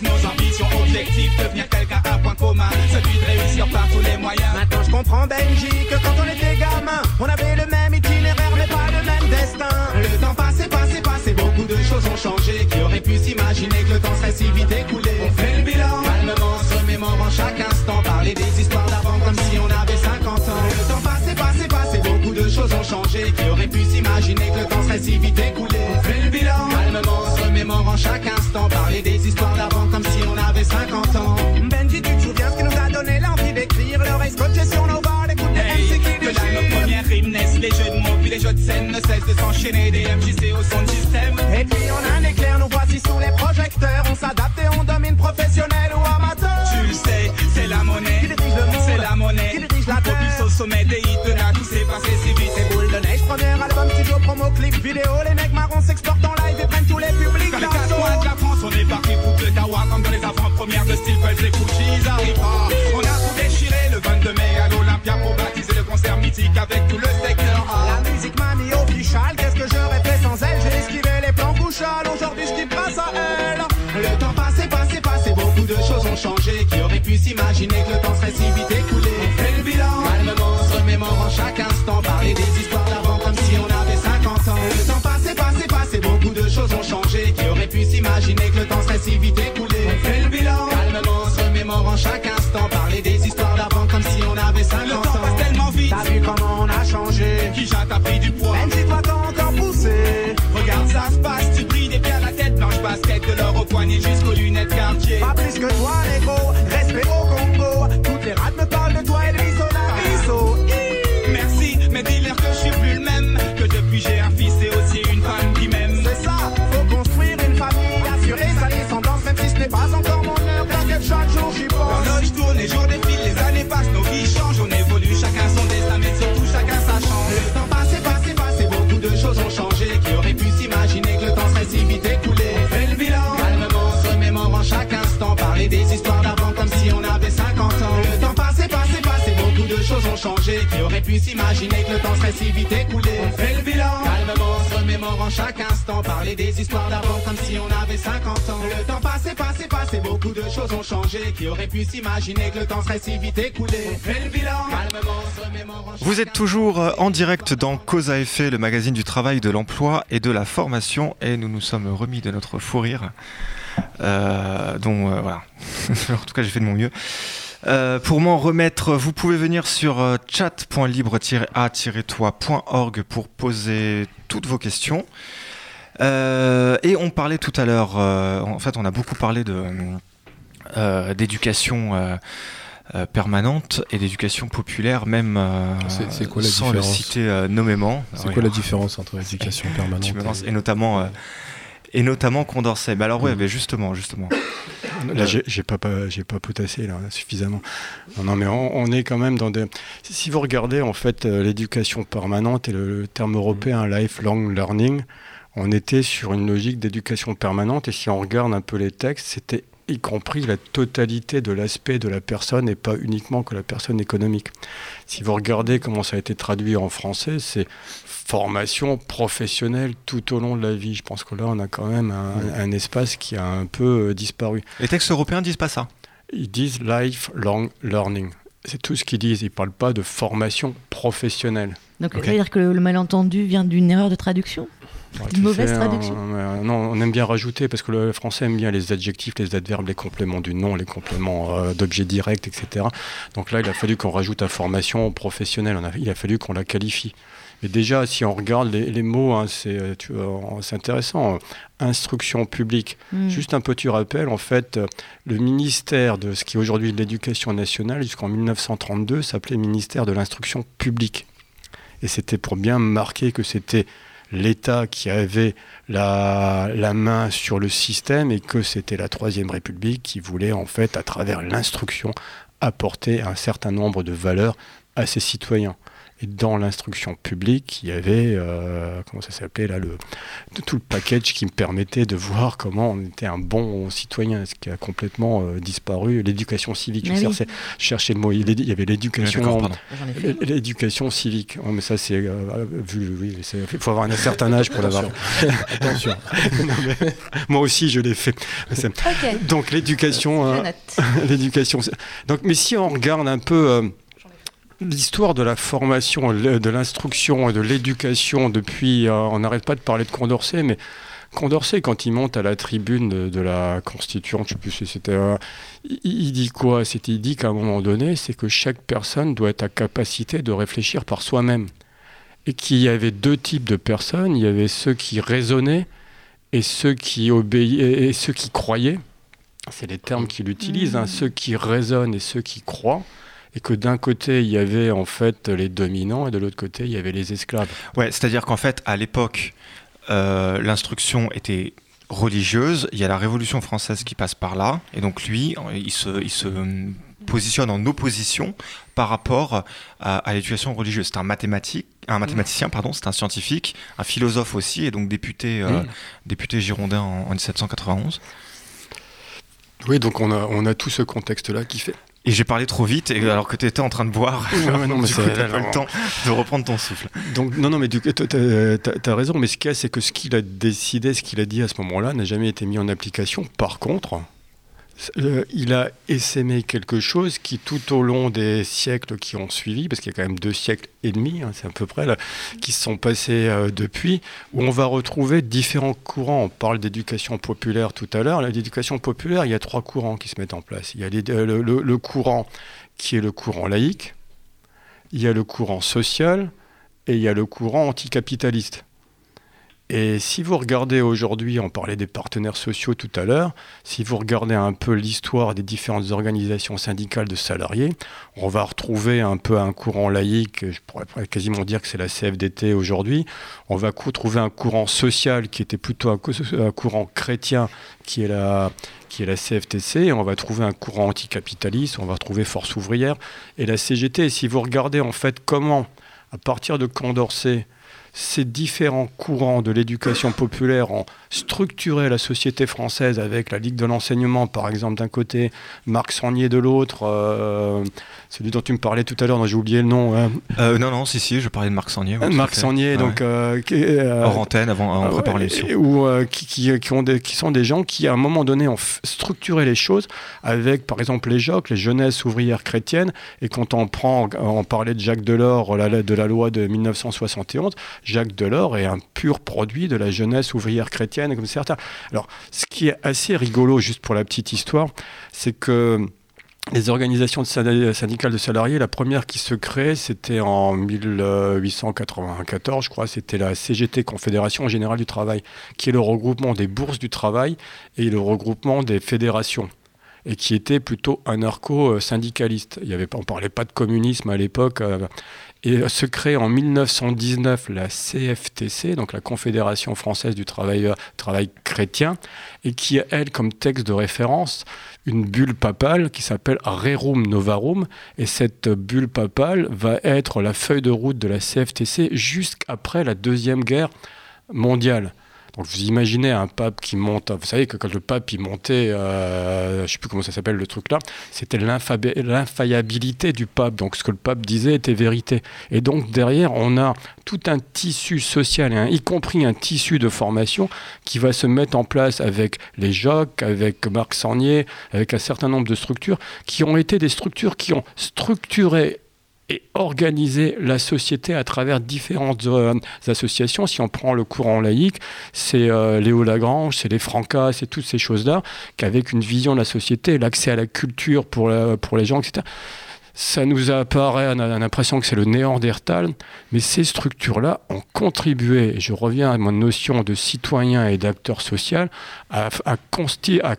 nos ambitions, objectifs, devenir quelqu'un, un point commun, celui de réussir par tous les moyens. Maintenant je comprends Benji que quand on était gamin, on avait le même itinéraire mais pas le même destin. Le temps passé, passé, passé, beaucoup de choses ont changé. Qui aurait pu s'imaginer que le temps serait si vite écoulé? On fait le bilan, calmement, se remémorant chaque instant. Parler des histoires d'avant comme si on avait 50 ans. Le temps passé, passé, passé, beaucoup de choses ont changé. Qui aurait pu s'imaginer que le temps serait si vite écoulé? On fait le bilan, calmement, se remémorant chaque instant. Parler des histoires d'avant puis les jeux de scène ne cessent de s'enchaîner. Des MJC au son de système. Et puis on a un éclair, nous voici sous les projecteurs. On s'adapte et on domine professionnel ou amateur. Tu le sais, c'est la monnaie. Qui dirige le monde C'est la monnaie. Qui dirige la terre au sommet des hits, de là tout s'est passé si vite. C'est boule de neige, premier album, studio, promo, clip, vidéo. Les mecs chaque instant. Parler des histoires d'avant comme si on avait 50 ans. Le temps passé, passé, passé, beaucoup de choses ont changé. Qui aurait pu s'imaginer que le temps serait si vite écoulé? On fait le bilan, calmement, se Vous êtes toujours euh, en direct dans Cause à effet, le magazine du travail, de l'emploi et de la formation, et nous nous sommes remis de notre fou rire, euh, dont euh, voilà, <laughs> en tout cas j'ai fait de mon mieux. Euh, pour m'en remettre, vous pouvez venir sur euh, chat.libre-a-toi.org pour poser toutes vos questions. Euh, et on parlait tout à l'heure, euh, en fait on a beaucoup parlé de, d'éducation permanente et d'éducation populaire, même euh, quoi la sans le citer euh, nommément. C'est quoi la différence entre éducation <laughs> permanente et- et notamment, euh, et notamment Condorcet. Mais alors oui, Mhm. mais justement, justement. Là, j'ai pas, pas- j'ai pas potassé là, suffisamment. Non, non, mais on, on est quand même dans des. Si si vous regardez en fait euh, l'éducation permanente et le, le terme européen lifelong learning, on était sur une logique d'éducation permanente. Et si on regarde un peu les textes, c'était y compris la totalité de l'aspect de la personne et pas uniquement que la personne économique. Si vous regardez comment ça a été traduit en français, c'est formation professionnelle tout au long de la vie. Je pense que là, on a quand même un, un espace qui a un peu euh, disparu. Les textes européens disent pas ça. Ils disent lifelong learning. C'est tout ce qu'ils disent. Ils ne parlent pas de formation professionnelle. Donc, Ok. ça veut dire que le, le malentendu vient d'une erreur de traduction Ouais, Une mauvaise sais, traduction on- euh, Non, on aime bien rajouter parce que le français aime bien les adjectifs, les adverbes, les compléments du nom, les compléments euh, d'objets directs, etc. Donc là, il a fallu qu'on rajoute à formation professionnelle. On a- il a fallu qu'on la qualifie. Et déjà, si on regarde les, les mots, hein, c'est euh, vois, c'est intéressant. Instruction publique. Hmm. Juste un petit rappel, en fait, euh, le ministère de ce qui est aujourd'hui de l'éducation nationale, jusqu'en 1932, s'appelait ministère de l'instruction publique. Et c'était pour bien marquer que c'était l'État qui avait la, la main sur le système et que c'était la Troisième République qui voulait, en fait, à travers l'instruction, apporter un certain nombre de valeurs à ses citoyens. Et dans l'instruction publique, il y avait, euh, comment ça s'appelait là, le, tout le package qui me permettait de voir comment on était un bon citoyen, ce qui a complètement euh, disparu. L'éducation civique, je, Ah oui. cherchais, je cherchais le mot, il y avait l'éducation fait. L'éducation civique, Oh, mais ça c'est euh, vu, oui, c'est- il faut avoir un certain âge pour l'avoir. Attention. <laughs> Non, mais moi aussi je l'ai fait. Donc l'éducation, euh, <laughs> l'éducation. Donc, mais si on regarde un peu euh, l'histoire de la formation, de l'instruction et de l'éducation depuis, euh, on n'arrête pas de parler de Condorcet, mais Condorcet, quand il monte à la tribune de, de la Constituante, je sais plus si c'était, euh, il, il dit quoi? C'est il dit qu'à un moment donné, c'est que chaque personne doit être à capacité de réfléchir par soi-même, et qu'il y avait deux types de personnes. Il y avait ceux qui raisonnaient et ceux qui obéissaient et ceux qui croyaient. C'est les termes qu'il utilise, hein, Mhm. ceux qui raisonnent et ceux qui croient. Et que d'un côté, il y avait en fait les dominants et de l'autre côté, il y avait les esclaves. Ouais, c'est-à-dire qu'en fait, à l'époque, euh, l'instruction était religieuse. Il y a la Révolution française qui passe par là, et donc lui, il se, il se positionne en opposition par rapport à, à l'éducation religieuse. C'est un mathématique, un mathématicien, pardon, c'est un scientifique, un philosophe aussi, et donc député, euh, Mhm. député girondin en, en 1791. Oui, donc on a, on a tout ce contexte-là qui fait. Et j'ai parlé trop vite, et alors que tu étais en train de boire. Ouais, ouais, <laughs> non, mais coup, t'as pas le temps de reprendre ton souffle. Donc, non, non, mais t'as- t'as t'as raison, mais ce qu'il y a, c'est que ce qu'il a décidé, ce qu'il a dit à ce moment-là, n'a jamais été mis en application. Par contre, euh, il a essaimé quelque chose qui, tout au long des siècles qui ont suivi, parce qu'il y a quand même deux siècles et demi, hein, c'est à peu près, là, qui se sont passés euh, depuis, où on va retrouver différents courants. On parle d'éducation populaire tout à l'heure. L'éducation populaire, il y a trois courants qui se mettent en place. Il y a euh, le courant qui est le courant laïque, il y a le courant social, et il y a le courant anticapitaliste. Et si vous regardez aujourd'hui, on parlait des partenaires sociaux tout à l'heure, si vous regardez un peu l'histoire des différentes organisations syndicales de salariés, on va retrouver un peu un courant laïque, je pourrais quasiment dire que c'est la CFDT aujourd'hui, on va trouver un courant social qui était plutôt un, cou- un courant chrétien qui est la qui est la CFTC, on va trouver un courant anticapitaliste, on va retrouver Force ouvrière et la CGT. Et si vous regardez en fait comment, à partir de Condorcet, ces différents courants de l'éducation populaire ont structuré la société française avec la Ligue de l'enseignement, par exemple, d'un côté, Marc Sangnier de l'autre, euh, celui dont tu me parlais tout à l'heure, dont j'ai oublié le nom. hein. Euh, non, non, si, si, je parlais de Marc Sangnier. Marc. Sangnier, Ouais. donc, euh, qui euh, Hors antenne, avant, on prépare l'émission. Ou qui, qui- qui ont des- qui sont des gens qui, à un moment donné, ont structuré les choses avec, par exemple, les JOC, les jeunesses ouvrières chrétiennes. Et quand on prend, on parlait de Jacques Delors, la- de la loi de 1971, Jacques Delors est un pur produit de la jeunesse ouvrière chrétienne, comme certains. Alors, ce qui est assez rigolo, juste pour la petite histoire, c'est que les organisations syndicales de salariés, la première qui se crée, c'était en 1894, je crois, c'était la CGT, Confédération Générale du Travail, qui est le regroupement des bourses du travail et le regroupement des fédérations et qui était plutôt anarcho-syndicaliste. Il y avait, on ne parlait pas de communisme à l'époque. Et se crée en 1919 la CFTC, donc la Confédération française du travail, travail chrétien, et qui a, elle, comme texte de référence, une bulle papale qui s'appelle Rerum Novarum. Et cette bulle papale va être la feuille de route de la CFTC jusqu'après la Deuxième Guerre mondiale. Donc vous imaginez un pape qui monte, vous savez que quand le pape il montait, euh, je ne sais plus comment ça s'appelle le truc là, c'était l'infaillibilité du pape. Donc ce que le pape disait était vérité. Et donc derrière, on a tout un tissu social, hein, y compris un tissu de formation qui va se mettre en place avec les JOC, avec Marc Sangnier, avec un certain nombre de structures qui ont été des structures qui ont structuré et organisé la société à travers différentes euh, associations. Si on prend le courant laïque, c'est euh, Léo Lagrange, c'est les Francas, c'est toutes ces choses-là, qu'avec une vision de la société, l'accès à la culture pour, pour les gens, etc., ça nous apparaît, on a l'impression que c'est le néandertal, mais ces structures-là ont contribué, et je reviens à mon notion de citoyen et d'acteur social, à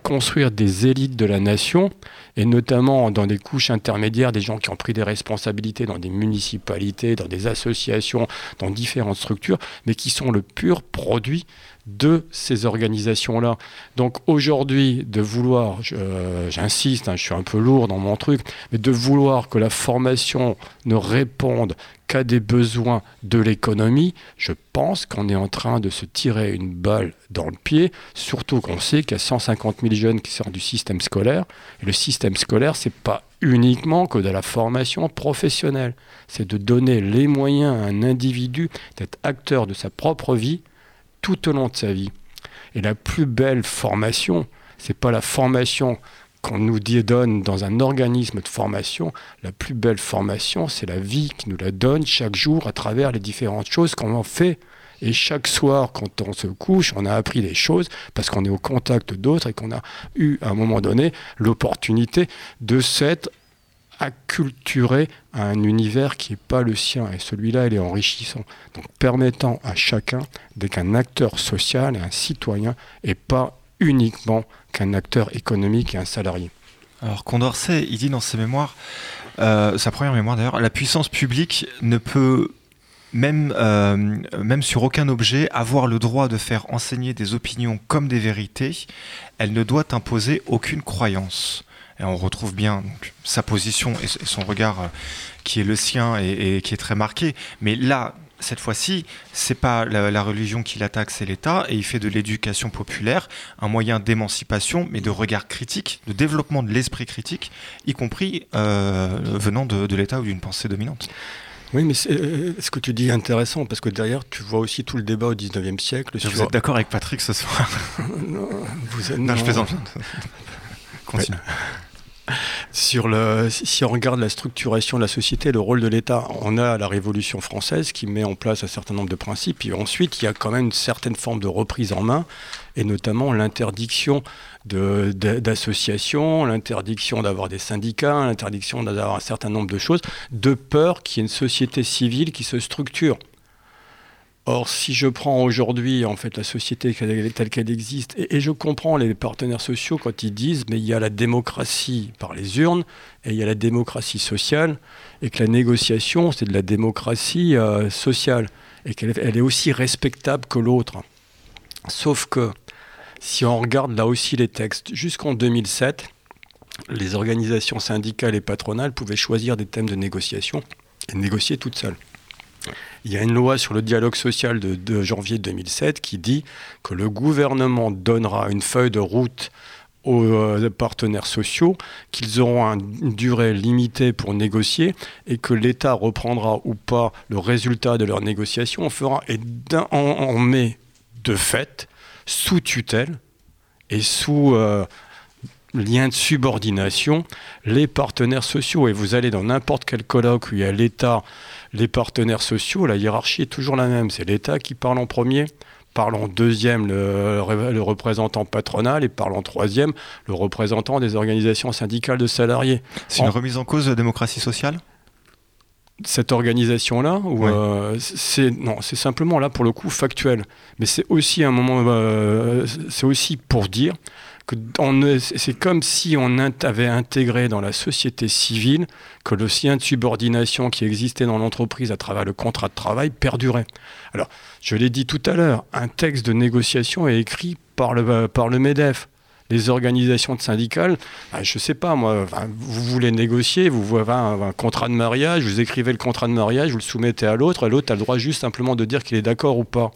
construire des élites de la nation, et notamment dans des couches intermédiaires, des gens qui ont pris des responsabilités dans des municipalités, dans des associations, dans différentes structures, mais qui sont le pur produit de ces organisations-là. Donc aujourd'hui, de vouloir, euh, j'insiste, hein, je suis un peu lourd dans mon truc, mais de vouloir que la formation ne réponde qu'à des besoins de l'économie, je pense qu'on est en train de se tirer une balle dans le pied, surtout qu'on sait qu'il y a 150 000 jeunes qui sortent du système scolaire, le système scolaire, c'est pas uniquement que de la formation professionnelle, c'est de donner les moyens à un individu d'être acteur de sa propre vie tout au long de sa vie. Et la plus belle formation, c'est pas la formation qu'on nous donne dans un organisme de formation, la plus belle formation, c'est la vie qui nous la donne chaque jour à travers les différentes choses qu'on en fait. Et chaque soir, quand on se couche, on a appris des choses parce qu'on est au contact d'autres et qu'on a eu à un moment donné l'opportunité de s'être acculturé à un univers qui n'est pas le sien. Et celui-là, il est enrichissant. Donc permettant à chacun d'être un acteur social et un citoyen et pas uniquement qu'un acteur économique et un salarié. Alors Condorcet, il dit dans ses mémoires, euh, sa première mémoire d'ailleurs, la puissance publique ne peut même, euh, même sur aucun objet avoir le droit de faire enseigner des opinions comme des vérités. Elle ne doit imposer aucune croyance. Et on retrouve bien sa position et, et son regard euh, qui est le sien et, et qui est très marqué. Mais là, cette fois-ci, c'est pas la, la religion qui l'attaque, c'est l'État, et il fait de l'éducation populaire un moyen d'émancipation, mais de regard critique, de développement de l'esprit critique, y compris euh, venant de, de l'État ou d'une pensée dominante. Oui, mais c'est- euh, ce que tu dis est intéressant parce que derrière, tu vois aussi tout le débat au 19e siècle. Vous êtes d'accord avec Patrick ce soir? Non, vous êtes- Non, je non. plaisante. Continue. Sur le, si on regarde la structuration de la société, le rôle de l'État, on a la Révolution française qui met en place un certain nombre de principes, puis ensuite il y a quand même une certaine forme de reprise en main, et notamment l'interdiction d'associations, l'interdiction d'avoir des syndicats, l'interdiction d'avoir un certain nombre de choses, de peur qu'il y ait une société civile qui se structure. Or, si je prends aujourd'hui en fait la société telle qu'elle existe, et, je comprends les partenaires sociaux quand ils disent, mais il y a la démocratie par les urnes et il y a la démocratie sociale, et que la négociation c'est de la démocratie euh, sociale et qu'elle elle est aussi respectable que l'autre. Sauf que si on regarde là aussi les textes, jusqu'en 2007, les organisations syndicales et patronales pouvaient choisir des thèmes de négociation et négocier toutes seules. Il y a une loi sur le dialogue social de, janvier 2007 qui dit que le gouvernement donnera une feuille de route aux euh, partenaires sociaux, qu'ils auront une durée limitée pour négocier et que l'État reprendra ou pas le résultat de leur négociation. On fera et on met de fait sous tutelle et sous euh, lien de subordination les partenaires sociaux. Et vous allez dans n'importe quel colloque où il y a l'État, les partenaires sociaux, la hiérarchie est toujours la même. C'est l'État qui parle en premier, parle en deuxième le, le représentant patronal et parle en troisième le représentant des organisations syndicales de salariés. C'est une remise en cause de la démocratie sociale? Cette organisation-là, ou Ouais. euh, c'est non, c'est simplement là pour le coup factuel. Mais c'est aussi un moment, euh, c'est aussi pour dire c'est comme si on avait intégré dans la société civile que le lien de subordination qui existait dans l'entreprise à travers le contrat de travail perdurait. Alors, je l'ai dit tout à l'heure, un texte de négociation est écrit par le Medef. Les organisations syndicales, ah, je sais pas moi, vous voulez négocier, vous un, un contrat de mariage, vous écrivez le contrat de mariage, vous le soumettez à l'autre, et l'autre a le droit juste simplement de dire qu'il est d'accord ou pas,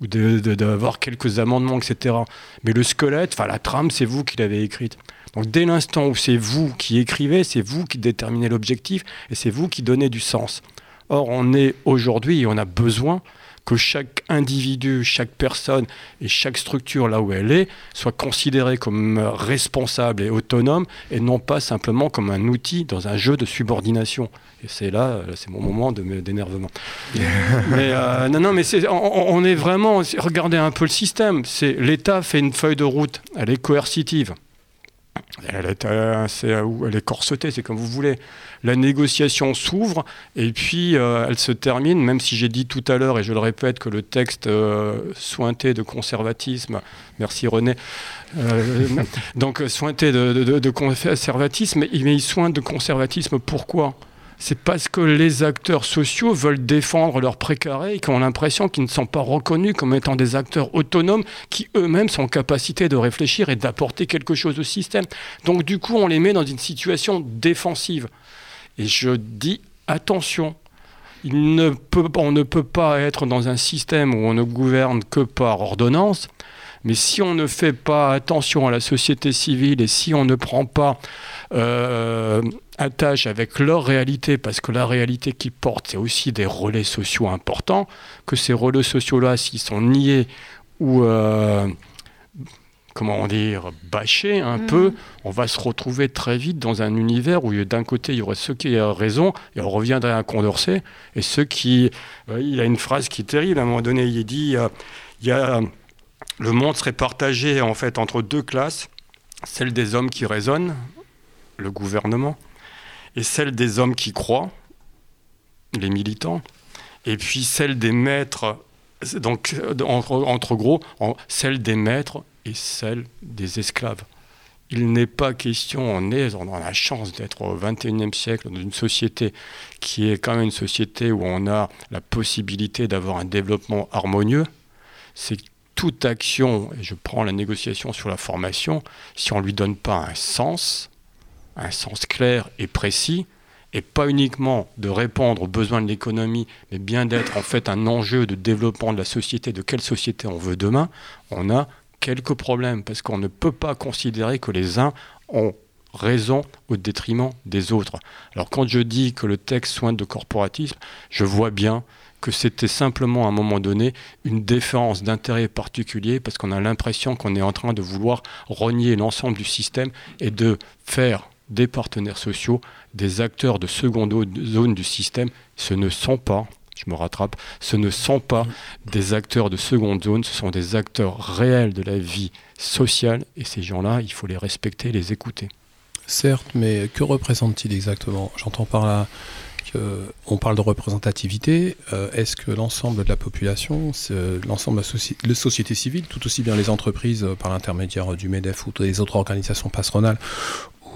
ou d'avoir quelques amendements, etc. Mais le squelette, enfin la trame, c'est vous qui l'avez écrite. Donc dès l'instant où c'est vous qui écrivez, c'est vous qui déterminez l'objectif, et c'est vous qui donnez du sens. Or, on est aujourd'hui, et on a besoin que chaque individu, chaque personne et chaque structure là où elle est soit considérée comme responsable et autonome et non pas simplement comme un outil dans un jeu de subordination. Et c'est là, c'est mon moment d'énervement. <laughs> mais euh, non, non, mais on, on est vraiment. Regardez un peu le système. C'est l'État fait une feuille de route, elle est coercitive. Elle est, euh, elle est corsetée, c'est comme vous voulez. La négociation s'ouvre et puis euh, elle se termine, même si j'ai dit tout à l'heure, et je le répète, que le texte euh, sointé de conservatisme, merci René, <laughs> donc sointé de conservatisme, mais il sointe de conservatisme pourquoi? C'est parce que les acteurs sociaux veulent défendre leurs précarés et qui ont l'impression qu'ils ne sont pas reconnus comme étant des acteurs autonomes qui eux-mêmes sont en capacité de réfléchir et d'apporter quelque chose au système. Donc du coup, on les met dans une situation défensive. Et je dis attention, on ne peut pas être dans un système où on ne gouverne que par ordonnance. Mais si on ne fait pas attention à la société civile et si on ne prend pas euh, attache avec leur réalité, parce que la réalité qu'ils portent, c'est aussi des relais sociaux importants, que ces relais sociaux-là, s'ils sont niés ou, euh, comment dire, bâchés un Mhm. peu, on va se retrouver très vite dans un univers où d'un côté, il y aurait ceux qui ont raison, et on reviendrait à Condorcet, et ceux qui... euh, il a une phrase qui est terrible, à un moment donné, il dit, euh, il y a... Le monde serait partagé en fait entre deux classes, celle des hommes qui raisonnent, le gouvernement, et celle des hommes qui croient, les militants, et puis celle des maîtres, donc entre, gros, celle des maîtres et celle des esclaves. Il n'est pas question, on, est, on a la chance d'être au XXIe siècle dans une société qui est quand même une société où on a la possibilité d'avoir un développement harmonieux. Toute action, et je prends la négociation sur la formation, si on ne lui donne pas un sens, un sens clair et précis, et pas uniquement de répondre aux besoins de l'économie, mais bien d'être en fait un enjeu de développement de la société, de quelle société on veut demain, on a quelques problèmes, parce qu'on ne peut pas considérer que les uns ont raison au détriment des autres. Alors quand je dis que le texte soigne de corporatisme, je vois bien que c'était simplement à un moment donné une défense d'intérêt particulier parce qu'on a l'impression qu'on est en train de vouloir renier l'ensemble du système et de faire des partenaires sociaux des acteurs de seconde zone du système. Ce ne sont pas, je me rattrape, ce ne sont pas des acteurs de seconde zone, ce sont des acteurs réels de la vie sociale et ces gens-là, il faut les respecter, les écouter. Certes, mais que représente-t-il exactement? J'entends par là qu'on parle de représentativité. Euh, Est-ce que l'ensemble de la population, c'est- l'ensemble de la soci la société civile, tout aussi bien les entreprises euh, par l'intermédiaire du MEDEF ou des autres organisations patronales,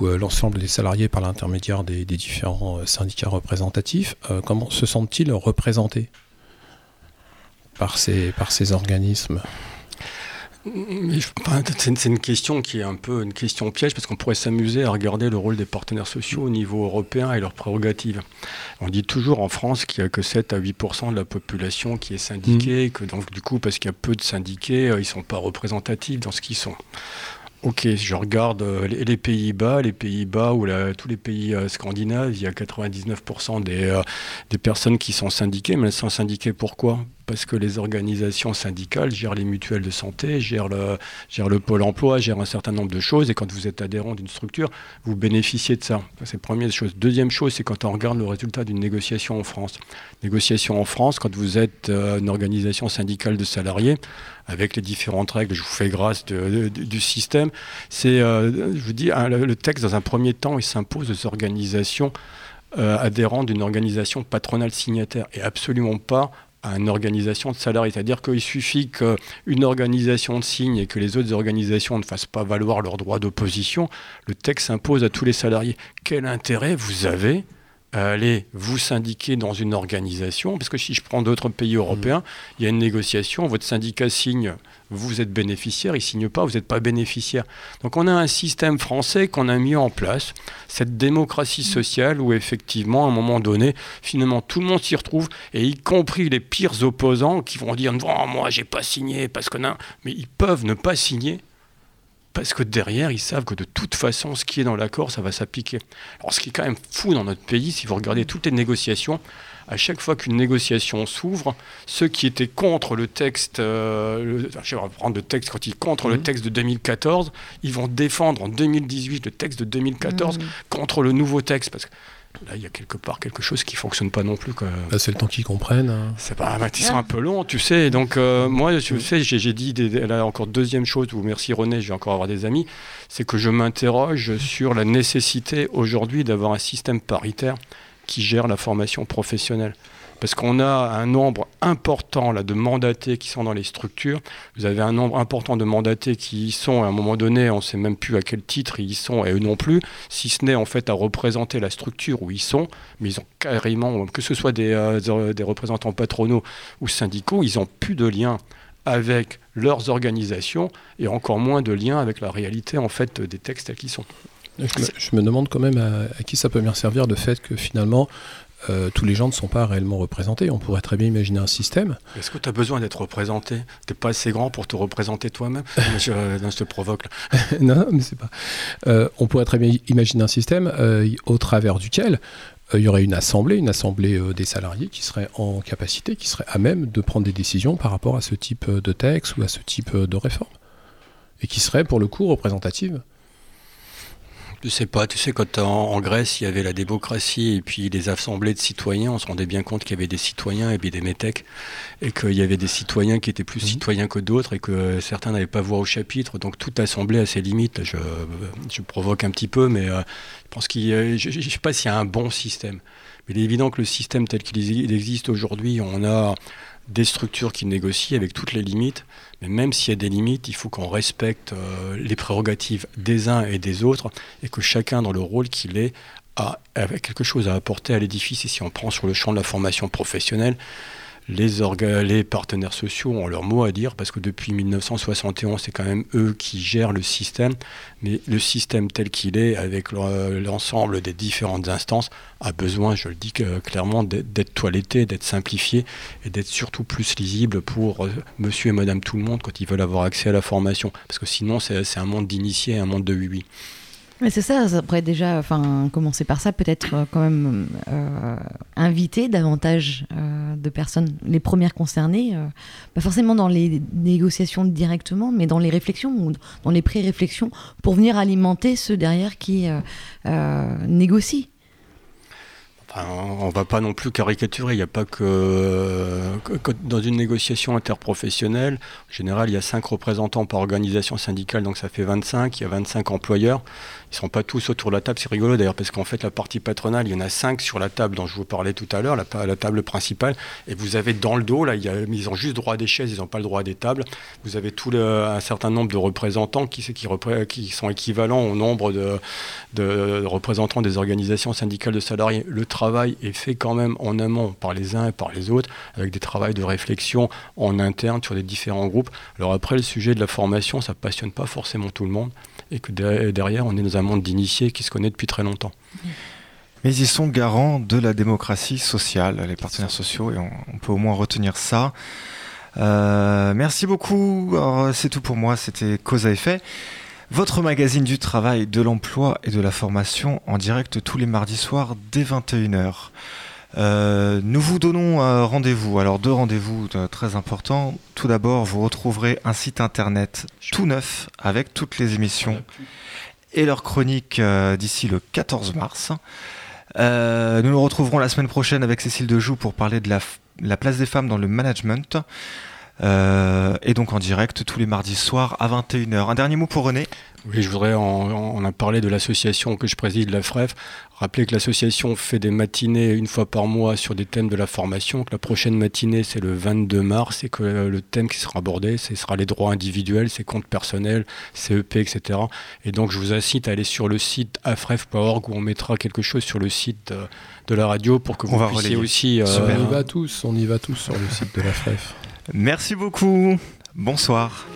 ou euh, l'ensemble des salariés par l'intermédiaire des, différents euh, syndicats représentatifs, euh, comment se sentent-ils représentés par ces organismes? C'est une question qui est un peu une question piège parce qu'on pourrait s'amuser à regarder le rôle des partenaires sociaux au niveau européen et leurs prérogatives. On dit toujours en France qu'il n'y a que 7 à 8% de la population qui est syndiquée, mmh. que donc du coup parce qu'il y a peu de syndiqués, euh, ils ne sont pas représentatifs dans ce qu'ils sont. Ok, je regarde euh, les Pays-Bas, les Pays-Bas ou tous les pays euh, scandinaves, il y a 99% des, des personnes qui sont syndiquées, mais elles sont syndiquées pourquoi? Parce que les organisations syndicales gèrent les mutuelles de santé, gèrent le, gèrent le pôle emploi, gèrent un certain nombre de choses. Et quand vous êtes adhérent d'une structure, vous bénéficiez de ça. C'est la première chose. Deuxième chose, c'est quand on regarde le résultat d'une négociation en France. Négociation en France, quand vous êtes euh, une organisation syndicale de salariés, avec les différentes règles, je vous fais grâce du système, c'est, euh, je vous dis, le texte, dans un premier temps, il s'impose aux organisations euh, adhérentes d'une organisation patronale signataire et absolument pas à une organisation de salariés. C'est-à-dire qu'il suffit qu'une organisation signe et que les autres organisations ne fassent pas valoir leurs droits d'opposition, le texte s'impose à tous les salariés. Quel intérêt vous avez à aller vous syndiquer dans une organisation Parce que si je prends d'autres pays européens, mmh. il y a une négociation, votre syndicat signe vous êtes bénéficiaire, il ne signe pas, vous n'êtes pas bénéficiaire. Donc on a un système français qu'on a mis en place, cette démocratie sociale où effectivement, à un moment donné, finalement tout le monde s'y retrouve, et y compris les pires opposants qui vont dire non, moi j'ai pas signé parce que non, mais ils peuvent ne pas signer parce que derrière, ils savent que de toute façon, ce qui est dans l'accord, ça va s'appliquer. Alors, ce qui est quand même fou dans notre pays, si vous regardez toutes les négociations, à chaque fois qu'une négociation s'ouvre, ceux qui étaient contre le texte, euh, je vais reprendre le texte, quand ils contre le mhm. texte de 2014, ils vont défendre en 2018 le texte de 2014 mhm. contre le nouveau texte. Parce que Là, il y a quelque part quelque chose qui fonctionne pas non plus. Bah, c'est le temps qu'ils comprennent. Hein. C'est pas, bah, ils sont un peu long, tu sais. Donc euh, moi, mhm. sais, j'ai dit là encore deuxième chose. Vous merci René, je vais encore avoir des amis. C'est que je m'interroge sur la nécessité aujourd'hui d'avoir un système paritaire qui gère la formation professionnelle. Parce qu'on a un nombre important là, de mandatés qui sont dans les structures. Vous avez un nombre important de mandatés qui y sont, à un moment donné, on ne sait même plus à quel titre ils y sont, et eux non plus, si ce n'est en fait à représenter la structure où ils sont, mais ils ont carrément, que ce soit des, euh, des représentants patronaux ou syndicaux, ils n'ont plus de lien avec leurs organisations et encore moins de lien avec la réalité en fait des textes tels qu'ils sont. Je me, demande quand même à, qui ça peut bien servir le fait que finalement euh, tous les gens ne sont pas réellement représentés. On pourrait très bien imaginer un système. Est-ce que tu as besoin d'être représenté? Tu n'es pas assez grand pour te représenter toi-même? <laughs> Je, je, te provoque. <laughs> non, mais c'est pas. Euh, on pourrait très bien imaginer un système euh, au travers duquel il y aurait une assemblée, une assemblée des salariés qui serait en capacité, qui serait à même de prendre des décisions par rapport à ce type de texte ou à ce type de réforme. Et qui serait pour le coup représentative je sais pas, tu sais, quand en, Grèce, il y avait la démocratie et puis les assemblées de citoyens, on se rendait bien compte qu'il y avait des citoyens et puis des métèques, et qu'il y avait des citoyens qui étaient plus mhm. citoyens que d'autres et que certains n'avaient pas voix au chapitre. Donc toute assemblée a ses limites. Je, je provoque un petit peu, mais euh, je pense qu'il je ne sais pas s'il y a un bon système. Mais il est évident que le système tel qu'il existe aujourd'hui, on a des structures qui négocient avec toutes les limites. Mais même s'il y a des limites, il faut qu'on respecte euh, les prérogatives des uns et des autres et que chacun, dans le rôle qu'il est, a, quelque chose à apporter à l'édifice. Et si on prend sur le champ de la formation professionnelle, les, partenaires sociaux ont leur mot à dire parce que depuis 1971, c'est quand même eux qui gèrent le système. Mais le système tel qu'il est, avec l'ensemble des différentes instances, a besoin, je le dis clairement, d'être toiletté, d'être simplifié et d'être surtout plus lisible pour euh, monsieur et madame tout le monde quand ils veulent avoir accès à la formation. Parce que sinon, c'est un monde d'initiés, un monde de 8 c'est ça, ça pourrait déjà enfin, commencer par ça, peut-être euh, quand même euh, inviter davantage euh, de personnes, les premières concernées, pas forcément dans les négociations directement, mais dans les réflexions ou dans les pré-réflexions, pour venir alimenter ceux derrière qui négocient on ne va pas non plus caricaturer. Il n'y a pas que, dans une négociation interprofessionnelle, en général, il y a 5 représentants par organisation syndicale, donc ça fait 25. Il y a 25 employeurs. Ils ne sont pas tous autour de la table. C'est rigolo d'ailleurs, parce qu'en fait, la partie patronale, il y en a 5 sur la table dont je vous parlais tout à l'heure, la, table principale. Et vous avez dans le dos, là, ils ont juste droit à des chaises, ils n'ont pas le droit à des tables. Vous avez tout un certain nombre de représentants qui sont équivalents au nombre de, de représentants des organisations syndicales de salariés. Le travail est fait quand même en amont par les uns et par les autres, avec des travaux de réflexion en interne sur les différents groupes. Alors après, le sujet de la formation, ça passionne pas forcément tout le monde, et que derrière, on est dans un monde d'initiés qui se connaît depuis très longtemps. Mais ils sont garants de la démocratie sociale, les partenaires sociaux, et on, peut au moins retenir ça. Euh, merci beaucoup. C'est tout pour moi. C'était Cause à effet. Votre magazine du travail, de l'emploi et de la formation en direct tous les mardis soirs dès 21h. Euh, nous vous donnons un rendez-vous. Alors deux rendez-vous euh, très importants. Tout d'abord, vous retrouverez un site internet tout neuf avec toutes les émissions et leurs chroniques euh, d'ici le 14 mars. nous nous retrouverons la semaine prochaine avec Cécile Dejoux pour parler de la place des femmes dans le management. Euh, et donc en direct tous les mardis soirs à 21h. Un dernier mot pour René? Oui, je voudrais, on, a parlé de l'association que je préside, la FREF, rappeler que l'association fait des matinées une fois par mois sur des thèmes de la formation, que la prochaine matinée c'est le 22 mars et que le thème qui sera abordé ce sera les droits individuels, ses comptes personnels, CEP, etc. Et donc je vous incite à aller sur le site afref.org où on mettra quelque chose sur le site de, la radio pour que vous puissiez aussi... Euh, on y va tous, on y va tous sur le site de la FREF. Merci beaucoup. Bonsoir.